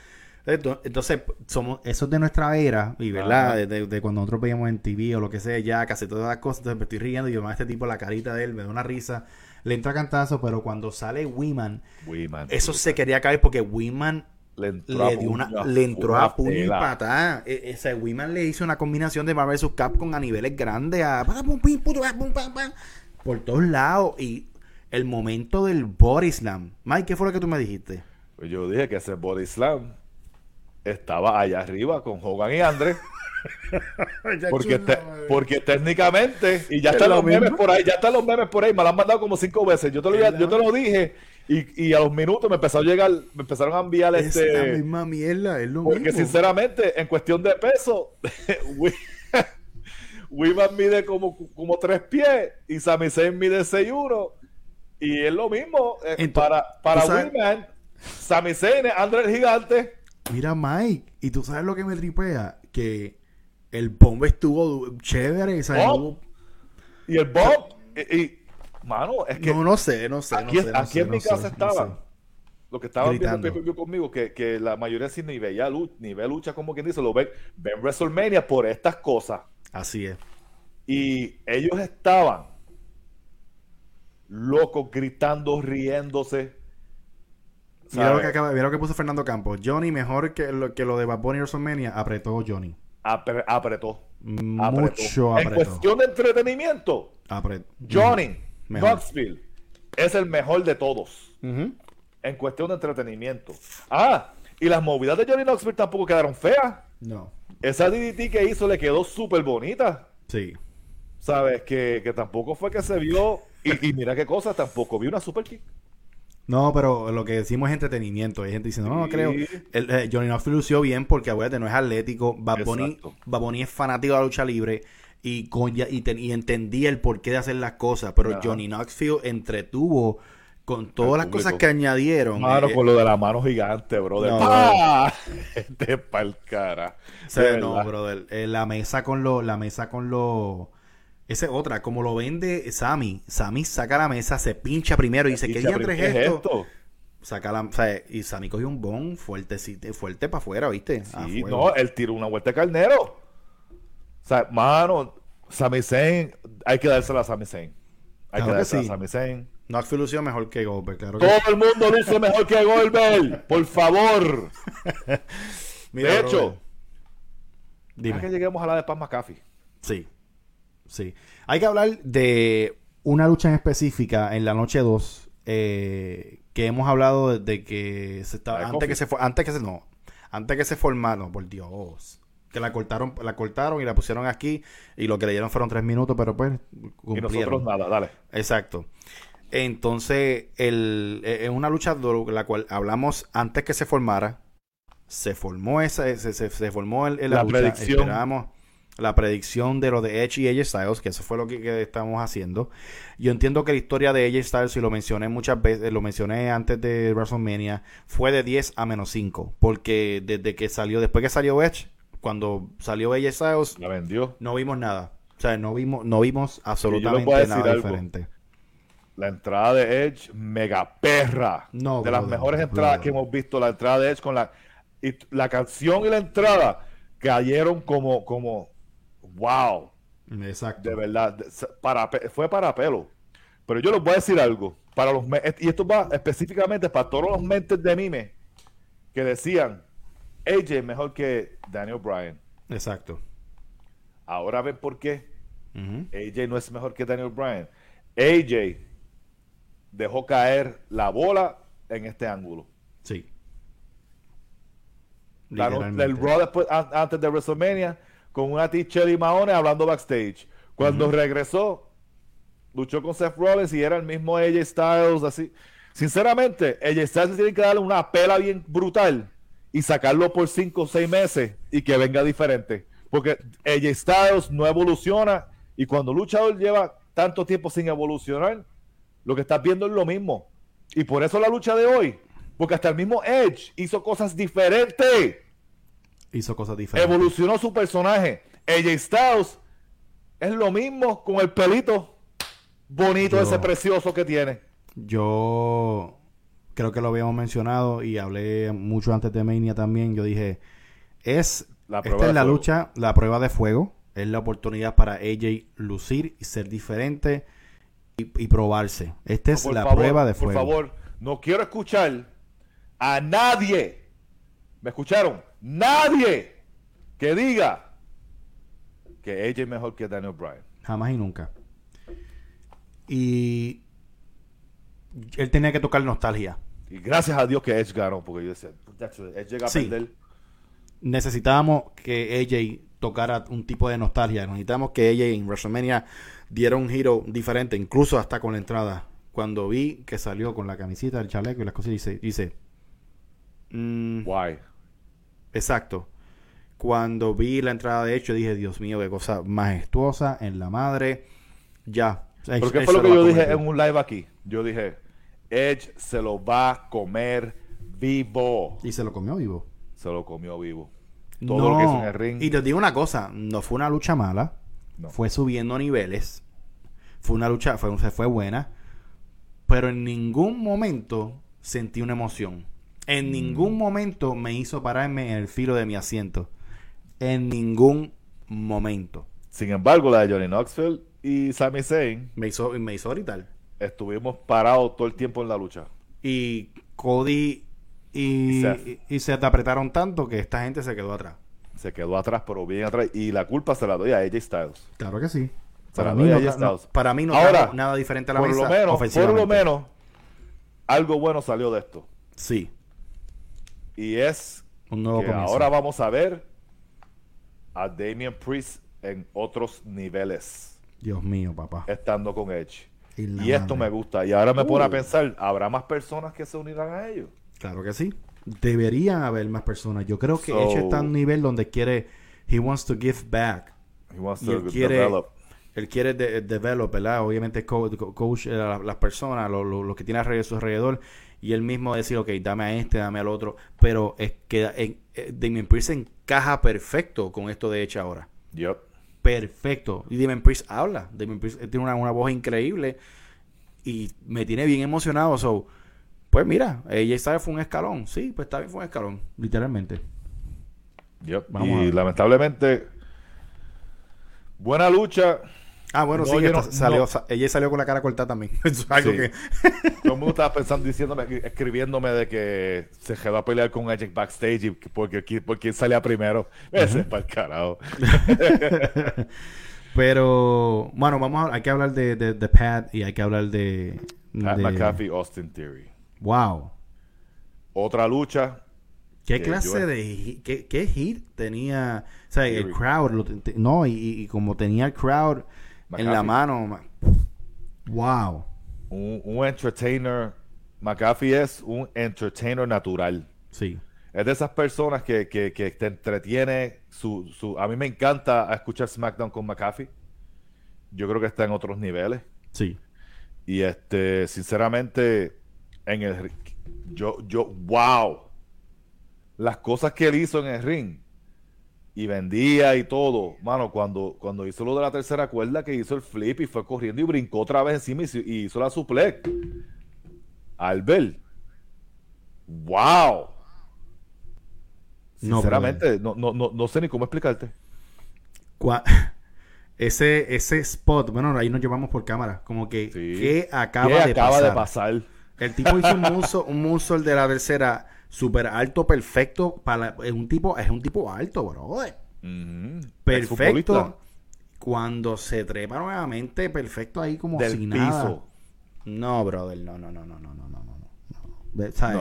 Ento- Entonces, somos, eso es de nuestra era, y verdad, de, de- de cuando nosotros veíamos en TV o lo que sea, ya casi todas las cosas, entonces me estoy riendo y yo, "Ma, este tipo, la carita de él, me da una risa, le entra cantazo, pero cuando sale Wiman. eso se quería caer porque Wiman le entró le, dio una, le entró a puño y patada. E- Ese Wiman le hizo una combinación de Marvel vs. Capcom a niveles grandes. A, por todos lados. Y el momento del body slam. Mike, ¿qué fue lo que tú me dijiste? Pues yo dije que ese body slam estaba allá arriba con Hogan y Andrés. Porque, te- porque técnicamente, y ya Es están lo los memes por ahí, ya están los memes por ahí, me lo han mandado como cinco veces. Yo te lo, yo te lo dije y, y a los minutos me empezó a llegar, me empezaron a enviar Es la este. misma mierda, es lo Porque mismo. sinceramente, en cuestión de peso, Wi- Wiman mide como, como tres pies y Sami Zayn mide 6'1 y es lo mismo. eh, para para Wiman, Sami Zayn es André el gigante. Mira, Mike, y tú sabes lo que me tripea, que el bomba estuvo chévere, ¿sabes? Y el Bob, y, y, mano, es que no, no sé, no sé. aquí, no sé, no aquí sé, en mi sé, casa no estaban. sé. Los que estaban viendo Gritando. pay-per-view conmigo, que, que la mayoría sin ni veía lucha, ni ve lucha, como quien dice, lo ven, ven WrestleMania por estas cosas. Así es. Y ellos estaban locos, gritando, riéndose. Mira lo, que acaba, mira lo que puso Fernando Campos. Johnny, mejor que lo, que lo de Bad Bunny y WrestleMania, apretó Johnny. Apre- apretó. Mucho apretó. En cuestión de entretenimiento, Apretó. Johnny Mejor. Knoxville es el mejor de todos. En cuestión de entretenimiento. Ah, y las movidas de Johnny Knoxville tampoco quedaron feas. No. Esa DDT que hizo le quedó súper bonita. Sí. ¿Sabes? Que, que tampoco fue que se vio. Y, y mira qué cosa, tampoco vi una super kick. No, pero lo que decimos es entretenimiento. Hay gente diciendo, no, no creo. El, eh, Johnny Knoxville lució bien porque, acuérdate, no es atlético. Bad Bunny, Exacto. Bad Bunny es fanático de la lucha libre y, con, y, ten- y entendía el porqué de hacer las cosas. Pero Ajá. Johnny Knoxville entretuvo con todas las cosas que añadieron. Mano, eh, con lo de la mano gigante, brother. No, ¡Pah! Este pa'l cara. O sea, De no, brother. Eh, la mesa con lo, la mesa con lo. Esa es otra, como lo vende Sammy. Sammy saca la mesa, se pincha primero y dice, ¿qué Picha, diantre pero es ¿qué esto? Saca la, o sea, y Sammy cogió un bon fuerte, fuerte para afuera, ¿viste? Sí, no, él tiró una vuelta de carnero. O sea, mano, Sami Zayn, hay que dársela a Sami Zayn. Hay Claro que que dársela sí. a Sami Zayn. Knoxville lució mejor que Goldberg, claro que Todo el mundo luce mejor que Goldberg, por favor. Mira, de hecho, dime. que lleguemos a la de Pat McAfee. Sí, sí. Hay que hablar de una lucha en específica en la noche 2 eh, que hemos hablado desde que se estaba antes que se fue antes que se no antes que se formaron por Dios que la cortaron la cortaron y la pusieron aquí y lo que le dieron fueron tres minutos pero pues Y cumplieron nosotros nada, dale. exacto entonces el, eh, es una lucha de la cual hablamos antes que se formara se formó esa se, se, se formó el, el- La lucha. predicción. Esperábamos la predicción de lo de Edge y AJ Styles, que eso fue lo que, que estamos haciendo. Yo entiendo que la historia de AJ Styles, y lo mencioné muchas veces, lo mencioné antes de WrestleMania, fue de 10 a menos 5, porque desde que salió, después que salió Edge, cuando salió AJ Styles, La vendió. no vimos nada. O sea, no vimos, no vimos absolutamente nada algo. diferente. La entrada de Edge, mega perra. No, de las brother, mejores entradas que hemos visto. La entrada de Edge con la. Y la canción y la entrada cayeron como. como wow. Exacto. De verdad. Para, fue para pelo. Pero yo les voy a decir algo. Para los y esto va específicamente para todos los mentes de mime que decían AJ es mejor que Daniel Bryan. Exacto. Ahora ven por qué. AJ no es mejor que Daniel Bryan. AJ dejó caer la bola en este ángulo. Sí. el Raw después, antes de WrestleMania con una t-shirt y Mahone hablando backstage. Cuando regresó, luchó con Seth Rollins y era el mismo AJ Styles, así. Sinceramente, AJ Styles tiene que darle una pela bien brutal y sacarlo por 5 o 6 meses y que venga diferente. Porque AJ Styles no evoluciona y cuando un luchador lleva tanto tiempo sin evolucionar, lo que estás viendo es lo mismo. Y por eso la lucha de hoy, porque hasta el mismo Edge hizo cosas diferentes. Hizo cosas diferentes. Evolucionó su personaje. AJ Styles es lo mismo con el pelito bonito, ese precioso que tiene. Yo creo que lo habíamos mencionado y hablé mucho antes de Mania también. Yo dije, es la esta es la lucha, la prueba de fuego. Es la oportunidad para AJ lucir y ser diferente y, probarse. Esta es la prueba de fuego. Por favor, no quiero escuchar a nadie. ¿Me escucharon? Nadie que diga que AJ es mejor que Daniel Bryan. Jamás y nunca. Y él tenía que tocar nostalgia. Y gracias a Dios que Edge ganó, porque yo decía, Edge llega a perder. Necesitábamos que AJ tocara un tipo de nostalgia. Necesitábamos que AJ en WrestleMania diera un giro diferente, incluso hasta con la entrada. Cuando vi que salió con la camisita, el chaleco y las cosas, dice, dice, mm, Why? Exacto. Cuando vi la entrada de hecho, dije, Dios mío, qué cosa majestuosa en la madre. Ya. ¿Por qué fue lo que yo dije en un live aquí? Yo dije, Edge se lo va a comer vivo. Y se lo comió vivo. Se lo comió vivo. Todo lo que hizo en el ring. Y te digo una cosa, no fue una lucha mala. Fue subiendo niveles. Fue una lucha, fue, fue buena. Pero en ningún momento sentí una emoción. En mm. ningún momento me hizo pararme en el filo de mi asiento. En ningún momento. Sin embargo, la de Johnny Knoxville y Sami Zayn me hizo, me hizo Estuvimos parados todo el tiempo en la lucha. Y Cody y, y, se te apretaron tanto que esta gente se quedó atrás. Se quedó atrás, pero bien atrás. Y la culpa se la doy a AJ Styles. Claro que sí. Para, mí, no, para mí no Ahora, nada diferente a la por lo menos, Por lo menos, algo bueno salió de esto. Sí. Y es Un nuevo que ahora vamos a ver a Damian Priest en otros niveles. Dios mío, papá. Estando con Edge. Y, esto me gusta. Y ahora me pone a uh. pensar, ¿habrá más personas que se unirán a ellos? Claro que sí. Deberían haber más personas. Yo creo que Edge está en un nivel donde quiere, he wants to give back. He wants to quiere, develop. Él quiere develop, ¿verdad? Obviamente coach, eh, las personas, lo, que tiene alrededor su alrededor. Y él mismo decir, ok, dame a este, dame al otro. Pero es que en, eh, Damien Priest encaja perfecto con esto de Edge ahora. Yep. Perfecto. Y Damien Priest habla. Damien Priest tiene una, una voz increíble. Y me tiene bien emocionado. So, pues mira, ella sabe fue un escalón. Sí, pues está bien, fue un escalón, literalmente. y lamentablemente, buena lucha. Ah, bueno, sí, salió, ella salió con la cara cortada también. es algo que... Todo el mundo estaba pensando, diciéndome, escribiéndome de que se quedó a pelear con Edge backstage porque, porque salía primero. Ese es para el carajo. Pero, bueno, vamos a, hay que hablar de, de, Pat y hay que hablar de... Pat McAfee, Austin Theory. Wow. Otra lucha. ¿Qué clase de qué, qué, hit tenía? O sea, el crowd, no, y, como tenía el crowd en la mano. Wow. Un, entertainer. McAfee es un entertainer natural. Sí. Es de esas personas que, que, que te entretiene. Su, su, a mí me encanta escuchar SmackDown con McAfee. Yo creo que está en otros niveles. Sí. Y este, sinceramente, en el yo yo wow las cosas que él hizo en el ring y vendía y todo. Mano cuando cuando hizo lo de la tercera cuerda que hizo el flip y fue corriendo y brincó otra vez encima y, hizo la suplex. Al ver wow sinceramente no, no, no, no, sé ni cómo explicarte. Ese ese spot bueno ahí nos llevamos por cámara. Como que ¿qué acaba, de, acaba de pasar el tipo hizo un muso, un de la tercera súper alto, perfecto. Para, es un tipo, es un tipo alto, bro. Perfecto. Cuando se trepa nuevamente, perfecto ahí como Del si piso. No, brother, no, no, no, no, no, no, no, no. no. ¿sabes?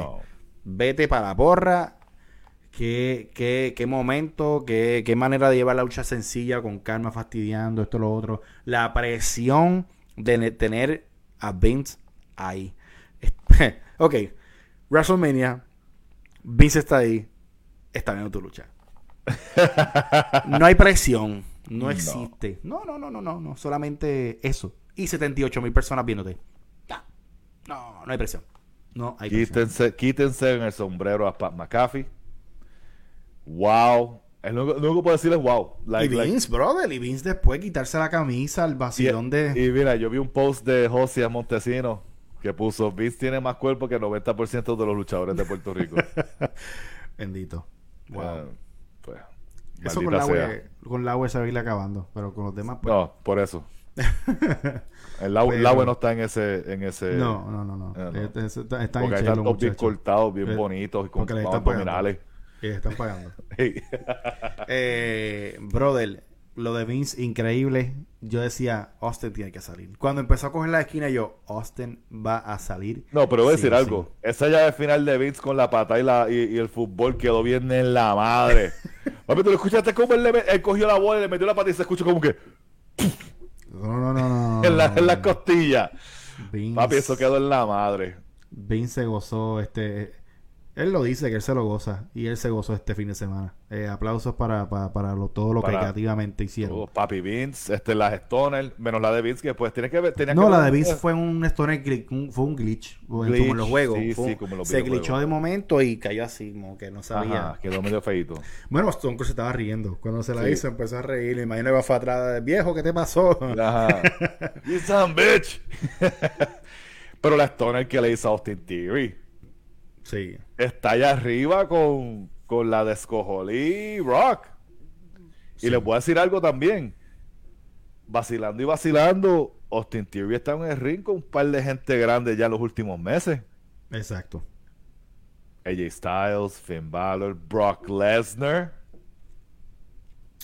Vete para la porra. qué, qué, qué momento, qué, qué manera de llevar la lucha sencilla, con calma, fastidiando, esto, lo otro. La presión de ne- tener a Vince ahí. ok, WrestleMania, Vince está ahí, está viendo tu lucha. No hay presión, no No. existe. No, no, no, no, no, no, solamente eso. Y 78 mil personas viéndote. Ya. No, no hay presión. No hay presión. Quítense, quítense en el sombrero a Pat McAfee. Wow. El único, lo único que puedo decir es wow. Y Like- like- Vince, brother, y Vince después quitarse la camisa, el y, vacilón de... y mira, yo vi un post de José Montesino que puso Vince tiene más cuerpo que el 90% de los luchadores de Puerto Rico. Bendito. Wow. Ah, pues, Eso con la, web, con la web se va a ir acabando, pero con los demás, pues... No, por eso. El agua Pero- no está en ese, en ese No, no, no, no. Eh, no. Este- este- está- están porque chelo, tantos bien cortados, bien Eh, bonitos y con están abdominales. Y están pagando. Hey. Eh, brother, lo de Vince, increíble. Yo decía, Austin tiene que salir. Cuando empezó a coger la esquina, yo, Austin va a salir. No, pero voy a Sí, decir sí. algo. Esa llave final de Vince con la pata y, la, y, y el fútbol quedó bien en la madre. Papi, tú lo escuchaste como él, le me- él cogió la bola y le metió la pata y se escuchó como que No, no, no, no. en la, en la costilla. Vince, Papi, eso quedó en la madre. Vince se gozó este. Él lo dice que él se lo goza y él se gozó este fin de semana. Eh, aplausos para, para, para lo- todo lo que creativamente hicieron. Oh, papi Vince, este, las Stoner, menos la de Vince, que después tiene que ver. No, que la ver- de Vince fue un stoner glitch, un- fue un glitch, como Glitch, en los juegos. sí, Fue- sí, como los se glitchó de momento y cayó así, como que no sabía. Ajá, quedó medio feito. Bueno, Stone Cold se estaba riendo. Cuando se la Sí. hizo, empezó a reír. Me imagino que va fue atrás. Viejo, ¿qué te pasó? Ajá. you son bitch. Pero la Stoner que le hizo a Austin Theory sí. está allá arriba con, con la de Escojolí Rock. Sí. Y les voy a decir algo también. Vacilando y vacilando, Austin Theory está en el ring con un par de gente grande ya en los últimos meses. Exacto. AJ Styles, Finn Balor, Brock Lesnar,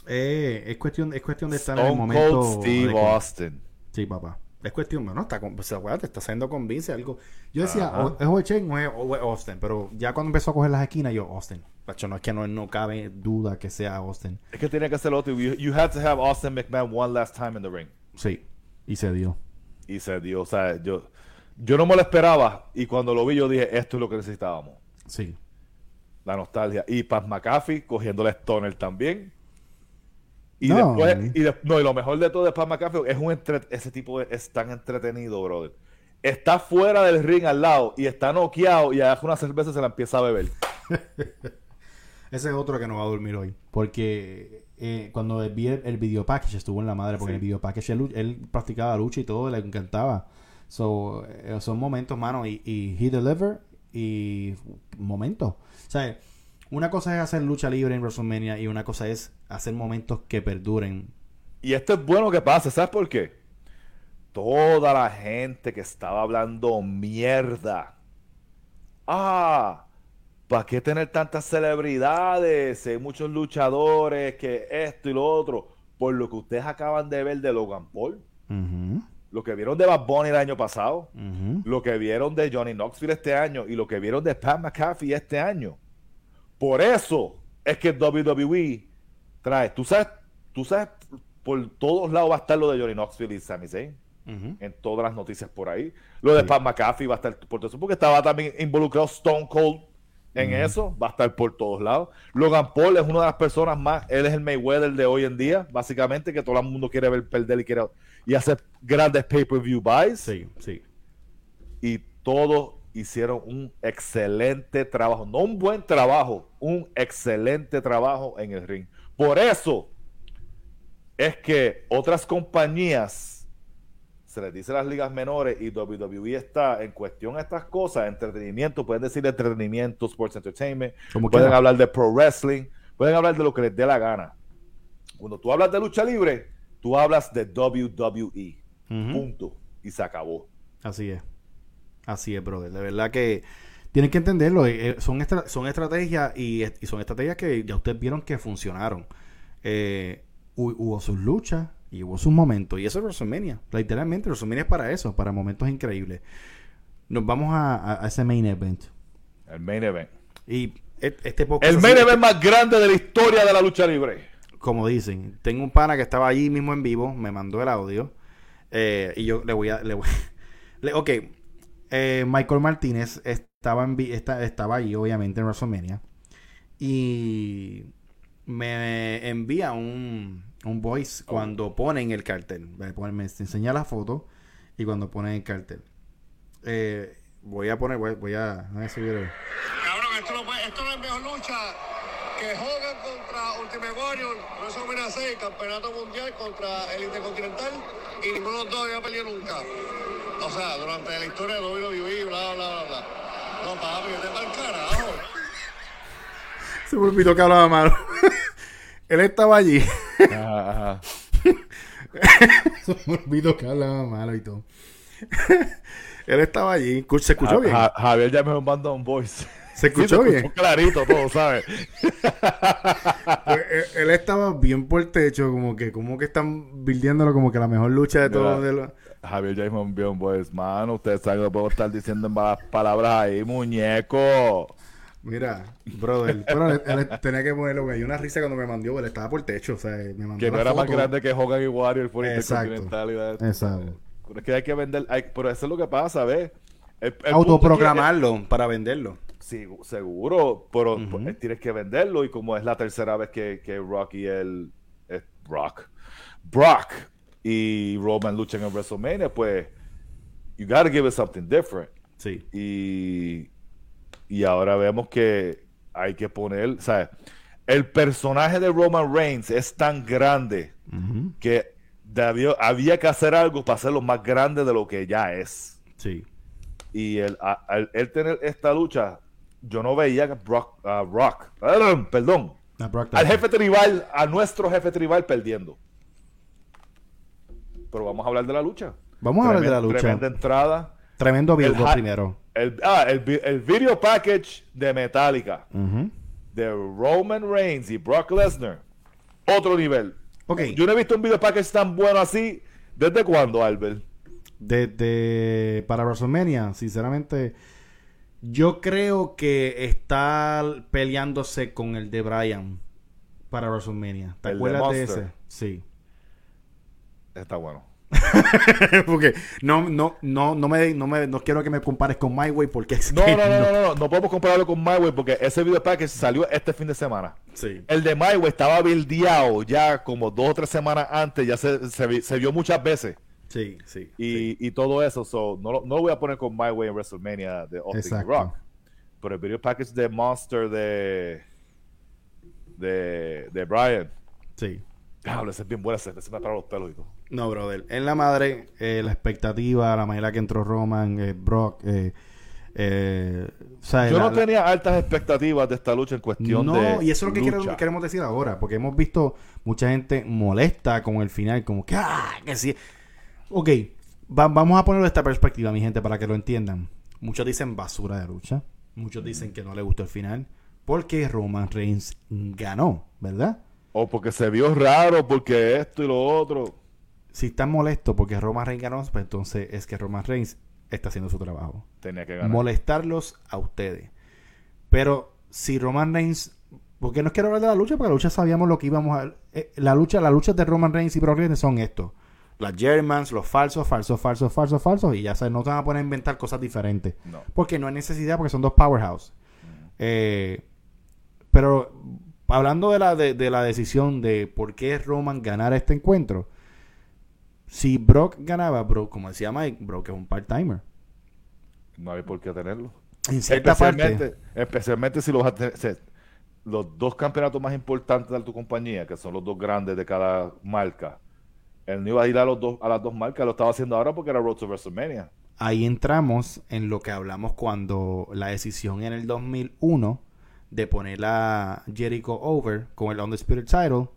Eh, es cuestión, es cuestión de estar en el momento. Cold Steve. Austin. Sí, papá. Es cuestión, bueno, está pues, acuérdate, está haciendo convince algo. Yo decía, Ajá. o- es Ochen o es, o es Austin, pero ya cuando empezó a coger las esquinas, yo, Austin. Pacho, no es que no, no cabe duda que sea Austin. Es que tiene que ser otro. You, you had to have Austin McMahon one last time in the ring. Sí, y se dio. Y se dio. O sea, yo, yo no me lo esperaba. Y cuando lo vi, yo dije, esto es lo que necesitábamos. Sí. La nostalgia. Y Pat McAfee cogiendo la Stoner también. Y No. después, y de- no, y lo mejor de todo de Pat McAfee es un entre- ese tipo de- es tan entretenido, brother. Está fuera del ring al lado y está noqueado y agarra una cerveza y se la empieza a beber. Ese es otro que no va a dormir hoy. Porque eh, cuando vi el, el video package estuvo en la madre. Porque Sí. el video package él, él practicaba lucha y todo, le encantaba. So, eh, son momentos, mano. Y, y he deliver y momentos. O sea, una cosa es hacer lucha libre en WrestleMania y una cosa es hacer momentos que perduren. Y esto es bueno que pase, ¿sabes por qué? Toda la gente que estaba hablando mierda. Ah, ¿para qué tener tantas celebridades? Hay muchos luchadores, que esto y lo otro. Por lo que ustedes acaban de ver de Logan Paul, lo que vieron de Bad Bunny el año pasado, lo que vieron de Johnny Knoxville este año y lo que vieron de Pat McAfee este año. Por eso es que WWE trae, tú sabes, tú sabes, por todos lados va a estar lo de Johnny Knoxville y Sami Zayn, en todas las noticias por ahí. Lo de Sí. Pat McAfee va a estar por todo eso, porque estaba también involucrado Stone Cold en eso, va a estar por todos lados. Logan Paul es una de las personas más, él es el Mayweather de hoy en día, básicamente, que todo el mundo quiere ver perder y quiere y hacer grandes pay-per-view buys Sí, sí. y todos hicieron un excelente trabajo, no un buen trabajo, un excelente trabajo en el ring. Por eso es que otras compañías se les dice las ligas menores y WWE está en cuestión a estas cosas, entretenimiento, pueden decir entretenimiento, sports entertainment, pueden quiera. hablar de pro wrestling, pueden hablar de lo que les dé la gana. Cuando tú hablas de lucha libre, tú hablas de WWE. Punto. Y se acabó. Así es. Así es, brother. De verdad que tienen que entenderlo. eh, eh, son, estra- son estrategias y, y son estrategias que ya ustedes vieron que funcionaron. Eh, hu- hubo sus luchas y hubo sus momentos. Y eso es WrestleMania. Literalmente, WrestleMania es para eso, para momentos increíbles. Nos vamos a, a- a ese main event. El main event. Y e- este podcast El main event más grande de la historia de la lucha libre. como dicen, tengo un pana que estaba allí mismo en vivo, me mandó el audio eh, y yo le voy a, le voy, le- ok, eh, Michael Martínez estaba en esta- estaba obviamente en WrestleMania y me envía un, un voice cuando ponen el cartel, me, me enseña la foto y cuando ponen el cartel. Eh, voy a poner, voy, voy a, a subir el- Cabrón, esto no, puede- esto no es mejor lucha que Hogan contra Ultimate Warrior, WrestleMania 6, Campeonato Mundial contra el Intercontinental y ninguno de los dos había perdido nunca. O sea, durante la historia de WWE, bla, bla, bla, bla. No, papi, vete para el carajo. Se me olvidó que hablaba malo. Él estaba allí. Ajá, ajá. Se me olvidó que hablaba malo y todo. Él estaba allí. ¿Se escuchó bien? Ja- Javier ya me mandó un voice. ¿Se escuchó Sí, bien? clarito todo, ¿sabes? Pues, él, él estaba bien por el techo, como que, como que están bildeándolo como que la mejor lucha de todo. De Javier ya me envió un voice. Mano, ustedes saben que no puedo estar diciendo malas palabras ahí, muñeco. Mira, brother, pero él, él tenía que ponerlo, güey. Hay una risa cuando me mandó, él estaba por el techo, o sea, me mandó Que no la era más grande que Hogan y Warrior por Exacto. Intercontinental. y de- Exacto. Pero es que hay que vender. hay- pero eso es lo que pasa, ¿ves? El- el punto Autoproclamarlo para venderlo. Sí, seguro, pero pues, tienes que venderlo y como es la tercera vez que, que Rock y el eh, Rock, Brock y Roman luchan en WrestleMania, pues you gotta give it something different. Sí. Y, y ahora vemos que hay que poner, ¿sabes? El personaje de Roman Reigns es tan grande que debió- había que hacer algo para hacerlo más grande de lo que ya es. Sí. Y el, al él tener esta lucha, yo no veía que Brock, a Rock, perdón, Brock al jefe tribal, a nuestro jefe tribal perdiendo. Pero vamos a hablar de la lucha. Vamos a hablar de la lucha. Tremenda entrada. Tremendo video primero. El, ah, el, el video package de Metallica de Roman Reigns y Brock Lesnar. Otro nivel. Ok. Yo no he visto un video package tan bueno así. ¿Desde cuándo, Albert? Desde para WrestleMania, sinceramente, yo creo que está peleándose con el de Bryan para WrestleMania. ¿Te El acuerdas de, ese? Sí. Está bueno. porque no, no, no, no me, no me, no quiero que me compares con My Way porque es No, que no, no, no, no, no, no podemos compararlo con My Way porque ese video package salió este fin de semana. Sí. El de My Way estaba bildeado ya como dos o tres semanas antes, ya se, se, vi- se vio muchas veces Sí, sí. y, sí. y todo eso. So, no, lo- no lo voy a poner con My Way en WrestleMania de Austin. Rock. Pero el video package de Monster de de, de Brian, Sí. diablo, ese es bien bueno, ese me para los pelos y todo. No, brother. En la madre, eh, la expectativa, la manera que entró Roman, eh, Brock, eh, eh, o sea, Yo la- no la- tenía altas expectativas de esta lucha en cuestión no, de y eso es lo que queremos decir ahora, porque hemos visto mucha gente molesta con el final, como que, ah, que sí. Ok, va- vamos a ponerlo de esta perspectiva, mi gente, para que lo entiendan. Muchos dicen basura de lucha, muchos dicen que no le gustó el final, porque Roman Reigns ganó, ¿verdad? O porque se vio raro, porque esto y lo otro. Si están molestos porque Roman Reigns ganó, pues entonces es que Roman Reigns está haciendo su trabajo. Tenía que ganar. molestarlos a ustedes. Pero si Roman Reigns, porque no quiero hablar de la lucha, porque la lucha sabíamos lo que íbamos a eh, la lucha, las luchas de Roman Reigns y Brock Lesnar son estos. Las Germans, los falsos, falsos, falsos, falsos, falsos, y ya sabes, no te van a poner a inventar cosas diferentes. No. Porque no hay necesidad, porque son dos powerhouse. Eh, pero hablando de la, de, de la decisión de por qué Roman ganara este encuentro, si Brock ganaba, Brock, como decía Mike, Brock es un part-timer. No hay por qué tenerlo. En cierta parte. Especialmente, especialmente si los, los dos campeonatos más importantes de tu compañía, que son los dos grandes de cada marca. Él no iba a ir a, los dos, a las dos marcas, lo estaba haciendo ahora porque era Road to WrestleMania. ahí entramos en lo que hablamos cuando la decisión en el 2001 de poner a Jericho over con el Undisputed Title,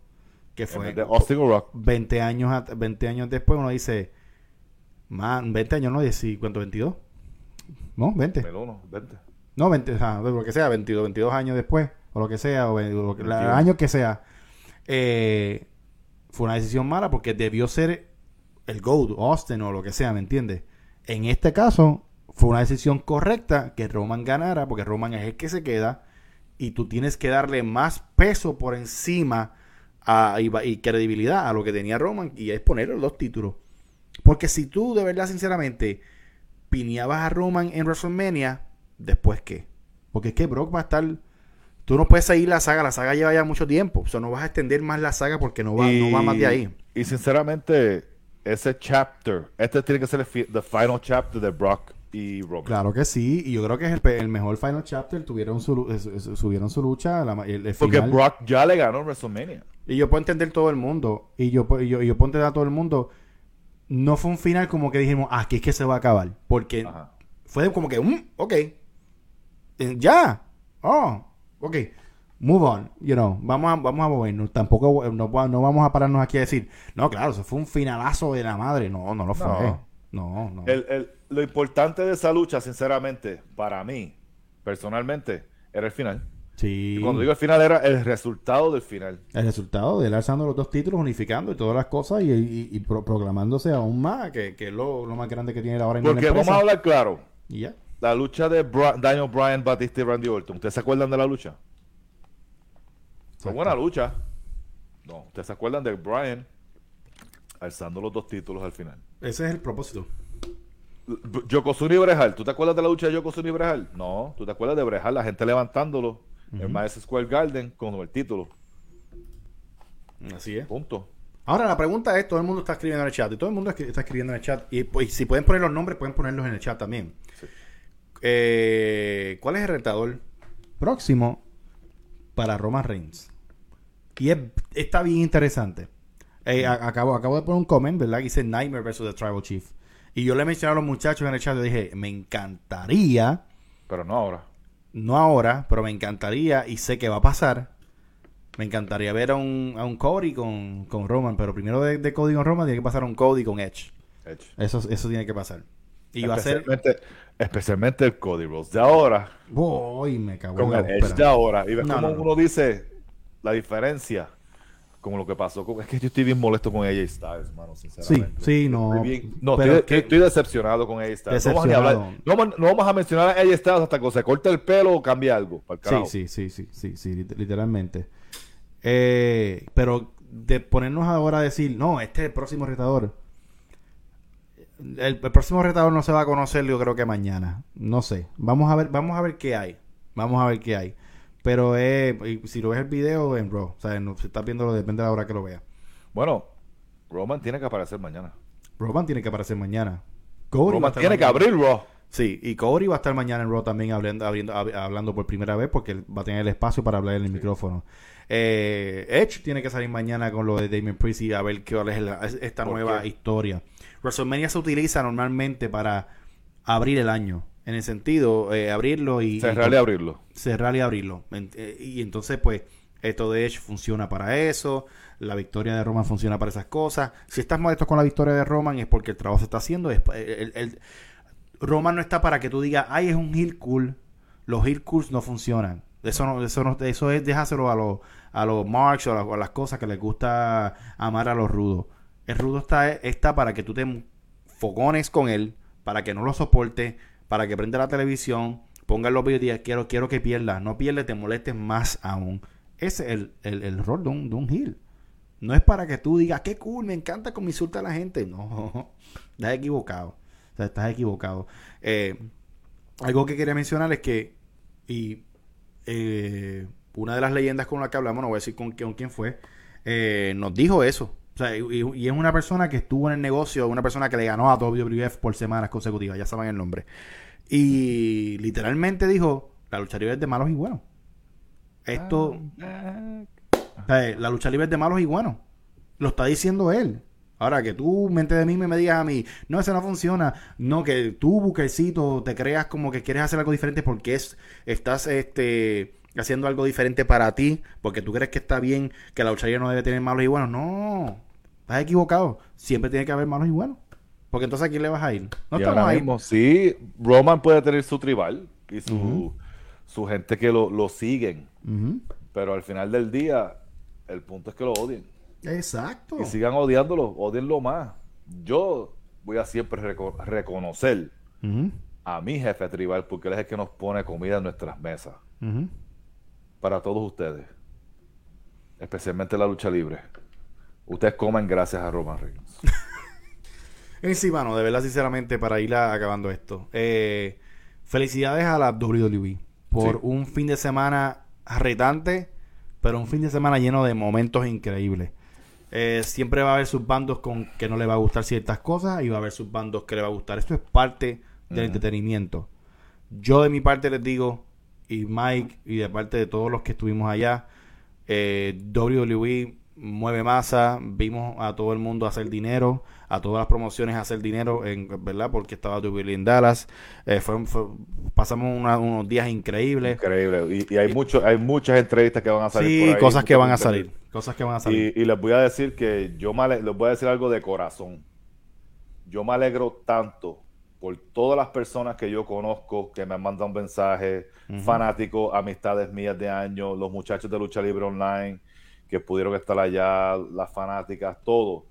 que fue de Austin Rock. 20 años, at- 20 años después, uno dice, man, 20 años, no, 10, ¿cuánto? ¿22? No, 20. El uno, vente. No, 20, o sea, lo que sea, 22, 22 años después, o lo que sea, o, o 21. año que sea. Eh, fue una decisión mala porque debió ser el GOAT, Austin o lo que sea, ¿me entiendes? En este caso, fue una decisión correcta que Roman ganara, porque Roman es el que se queda y tú tienes que darle más peso por encima a, y, y credibilidad a lo que tenía Roman y es poner los dos títulos. Porque si tú de verdad, sinceramente, pineabas a Roman en WrestleMania, ¿después qué? Porque es que Brock va a estar... Tú no puedes seguir la saga, la saga lleva ya mucho tiempo. O sea, no vas a extender más la saga porque no va, no va más de ahí. Y sinceramente, ese chapter, este tiene que ser el fi- the final chapter de Brock y Roman. Claro que sí, y yo creo que es el, pe- el mejor Final Chapter. Tuvieron su, subieron su lucha, la ma- el, el Porque final. Brock ya le ganó WrestleMania. Y yo puedo entender todo el mundo. Y yo, y yo, y yo puedo entender a todo el mundo. No fue un final como que dijimos, "Ah, aquí es que se va a acabar. Porque Ajá. fue como que, "Mm, ok. Eh, ya. Oh, ok. Move on. You know, vamos a, vamos a movernos. Tampoco no, no vamos a pararnos aquí a decir, no, claro, eso fue un finalazo de la madre. No, no lo fue. No. No, no. El- el- lo importante de esa lucha, sinceramente, para mí, personalmente, era el final. sí. Y cuando digo el final, era el resultado del final. el resultado de él alzando los dos títulos, unificando y todas las cosas y, y- y pro- proclamándose aún más, que, que es lo, lo más grande que tiene ahora en Porque vamos a hablar claro. Y ya. La lucha de Bra- Daniel Bryan, Batista y Randy Orton. ¿Ustedes se acuerdan de la lucha? Fue buena lucha. No, ¿ustedes se acuerdan de Bryan alzando los dos títulos al final? Ese es el propósito. Yokozuna y Brejal, ¿tú te acuerdas de la lucha de Yokozuna y Brejal? No, ¿tú te acuerdas de Brejal? La gente levantándolo en Madison Square Garden con el título. Así es. Punto. Ahora la pregunta es, todo el mundo está escribiendo en el chat y todo el mundo está escribiendo en el chat y pues, si pueden poner los nombres pueden ponerlos en el chat también. Sí. Eh, ¿Cuál es el retador próximo para Roman Reigns? Y es- está bien interesante. Eh, acabo, acabo de poner un comment, ¿verdad? Dice Nightmare versus The Tribal Chief. Y yo le mencioné a los muchachos en el chat, yo dije, me encantaría, Pero no ahora. no ahora, pero me encantaría y sé que va a pasar. Me encantaría ver a un, a un Cody con, con Roman, pero primero de, de Cody con Roman tiene que pasar a un Cody con Edge. Edge. Eso, eso tiene que pasar. Y va a ser... especialmente, especialmente el Cody Rhodes de ahora. Uy, me cago con en la el Edge de ahora. Y ves No, como no, no. uno dice la diferencia con lo que pasó. con- es que yo estoy bien molesto con AJ Styles, mano, Sí, sinceramente. sí, no. Estoy bien- no, pero estoy, que- estoy decepcionado con AJ Styles. No vamos, a Decepcionado. hablar- no vamos- no vamos a mencionar a AJ Styles hasta que se corte el pelo o cambie algo. Sí, carajo. sí, sí, sí, sí, sí, lit- literalmente. Eh, pero de ponernos ahora a decir, no, este es el próximo retador. El, el próximo retador no se va a conocer, yo creo que mañana. No sé. Vamos a ver, vamos a ver qué hay. Vamos a ver qué hay. Pero eh, y si lo ves el video en Raw, o sea, no, si estás viéndolo, depende de la hora que lo veas. Bueno, Roman tiene que aparecer mañana. Roman tiene que aparecer mañana. Cody Roman tiene que abrir Raw. Sí, y Cody va a estar mañana en Raw también hablando, abriendo- hab- hablando por primera vez porque él va a tener el espacio para hablar en el micrófono. Eh, Edge tiene que salir mañana con lo de Damien Priest y a ver qué es la- esta ¿Por nueva qué? historia. WrestleMania se utiliza normalmente para abrir el año. En el sentido, eh, abrirlo y, Cerrar y abrirlo. cerrar y abrirlo. Eh, Y entonces, pues, esto de Edge funciona para eso. La victoria de Roman funciona para esas cosas. Si estás molesto con la victoria de Roman es porque el trabajo se está haciendo. Es, el- el- Roman no está para que tú digas, ay, es un heel cool. Los heel cools no funcionan. Eso no, eso no, eso es déjaselo a los a los marks o a, a las cosas que les gusta amar a los rudos. El rudo está, está para que tú te fogones con él, para que no lo soporte, para que prenda la televisión, ponga los videos quiero, quiero que pierdas. No pierdes, te molestes más aún. Ese es el, el, el rol de un, de. No es para que tú digas, qué cool, me encanta cómo insulta a la gente. No, estás equivocado. O sea, estás equivocado. Eh, algo que quería mencionar es que, y eh, una de las leyendas con la que hablamos, no voy a decir con, con quién fue, eh, nos dijo eso. O sea, y, y es una persona que estuvo en el negocio, una persona que le ganó a WWF por semanas consecutivas, ya saben el nombre. Y literalmente dijo, la lucha libre es de malos y buenos. Esto, o sea, la lucha libre es de malos y buenos. Lo está diciendo él. Ahora que tú, mente de mí, me digas a mí, no, eso no funciona. No, que tú, buquecito, te creas como que quieres hacer algo diferente porque es, estás este, haciendo algo diferente para ti, porque tú crees que está bien, que la lucha libre no debe tener malos y buenos. No, estás equivocado. Siempre tiene que haber malos y buenos. Porque entonces a quién le vas a ir. No y estamos ahí. mismo, sí, Roman puede tener su tribal y su, su gente que lo, lo siguen. Pero al final del día, el punto es que lo odien. Exacto. Y sigan odiándolo, odienlo más. Yo voy a siempre reco- reconocer a mi jefe tribal porque él es el que nos pone comida en nuestras mesas. Para todos ustedes, especialmente la lucha libre. Ustedes comen gracias a Roman Reigns. En sí, mano, de verdad, sinceramente, para ir a- acabando esto. eh, felicidades a la WWE por Sí. un fin de semana retante, pero un fin de semana lleno de momentos increíbles. Eh, siempre va a haber sus bandos con que no le va a gustar ciertas cosas y va a haber sus bandos que le va a gustar. Esto es parte del entretenimiento. Yo de mi parte les digo, y Mike, y de parte de todos los que estuvimos allá, eh, WWE mueve masa, vimos a todo el mundo hacer dinero, a todas las promociones hacer dinero, en, ¿verdad? Porque estaba WWE en Dallas, eh, fue- fue- pasamos una- unos días increíbles. Increíble. Y, y hay, mucho, hay muchas entrevistas que van a salir. Sí, por ahí, cosas que van a salir, cosas que van a salir. Y, y les voy a decir que yo me ale- les voy a decir algo de corazón. Yo me alegro tanto por todas las personas que yo conozco que me han mandado un mensaje, Ujú. fanáticos, amistades mías de años, los muchachos de Lucha Libre Online que pudieron estar allá, las fanáticas, todo.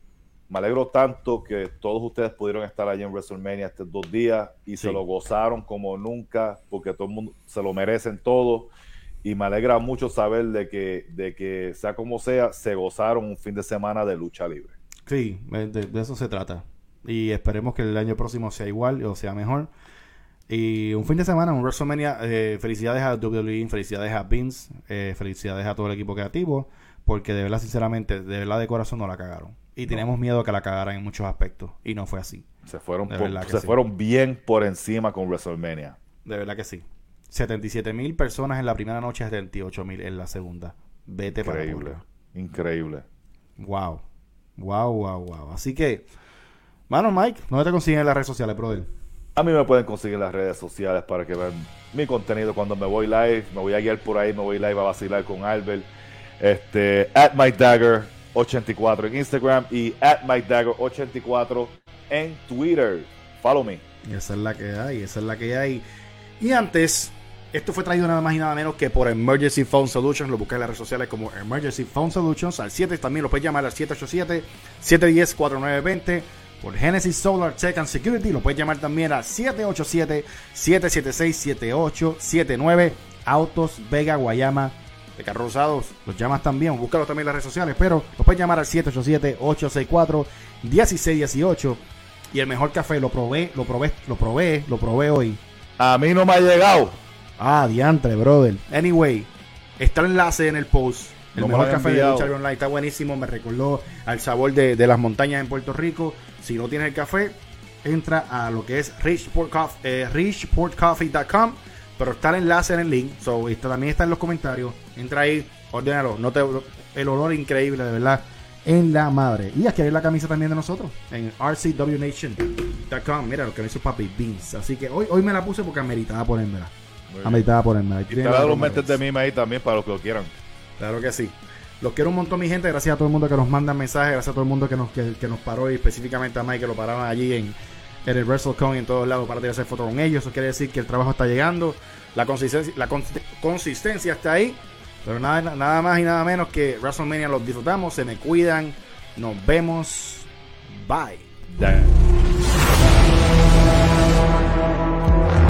Me alegro tanto que todos ustedes pudieron estar allá en WrestleMania estos dos días y se lo gozaron como nunca, porque todo el mundo se lo merecen todo. Y me alegra mucho saber de que, de que sea como sea, se gozaron un fin de semana de lucha libre. Sí, de, de- de eso se trata. Y esperemos que el año próximo sea igual o sea mejor. Y un fin de semana, un WrestleMania. eh, felicidades a WWE, felicidades a Vince, eh, felicidades a todo el equipo creativo. Porque de verdad, sinceramente, de verdad de corazón no la cagaron. Y tenemos miedo que la cagaran en muchos aspectos. Y no fue así. Se fueron, por- se sí. fueron bien por encima con WrestleMania. De verdad que sí. 77 mil personas en la primera noche, 78 mil en la segunda. Vete para Increíble. afuera. Increíble. Wow. Wow, wow, wow. Así que, mano, Mike, ¿dónde te consiguen en las redes sociales, brother? A mí me pueden conseguir en las redes sociales para que vean mi contenido cuando me voy live. Me voy a guiar por ahí, me voy live a vacilar con Albert. Este, at MikeDagger84 en Instagram y at MikeDagger84 en Twitter. Follow me. Esa es la que hay, esa es la que hay. Y antes, esto fue traído nada más y nada menos que por Emergency Phone Solutions. Lo buscas en las redes sociales como Emergency Phone Solutions. Al 7 también lo puedes llamar al 787-710-4920. Por Genesis Solar Tech and Security lo puedes llamar también al 787-776-7879. Autos Vega Guayama de carros usados. Los llamas también, búscalos también en las redes sociales, pero los puedes llamar al 787-864-1618. Y el mejor café lo probé, lo probé, lo probé, lo probé hoy. A mí no me ha llegado. Ah, diantre, brother. Anyway, está el enlace en el post. El No mejor café de. Lucha Online está buenísimo. Me recordó al sabor de, de las montañas en Puerto Rico. Si no tienes el café, entra a lo que es richport Coff- eh, richportcoffee.com. Pero está el enlace en el link. So, esto también está en los comentarios. Entra ahí, ordénalo. No te, el olor increíble, de verdad. En la madre. Y aquí hay la camisa también de nosotros. En rcwnation.com. Mira lo que me hizo Papi Beans. Así que hoy, hoy me la puse porque ameritaba ponérmela. Ameritaba ponérmela. Y te da los mentes de mí ahí también para los que lo quieran. Claro que sí. Los quiero un montón, mi gente. Gracias a todo el mundo que nos manda mensajes. Gracias a todo el mundo que nos, que, que nos paró y específicamente a Mike que lo pararon allí en, en el WrestleCon en todos lados para tirarse fotos con ellos. Eso quiere decir que el trabajo está llegando, la consistencia, está ahí. Pero nada, más y nada menos que WrestleMania los disfrutamos, se me cuidan, nos vemos, bye.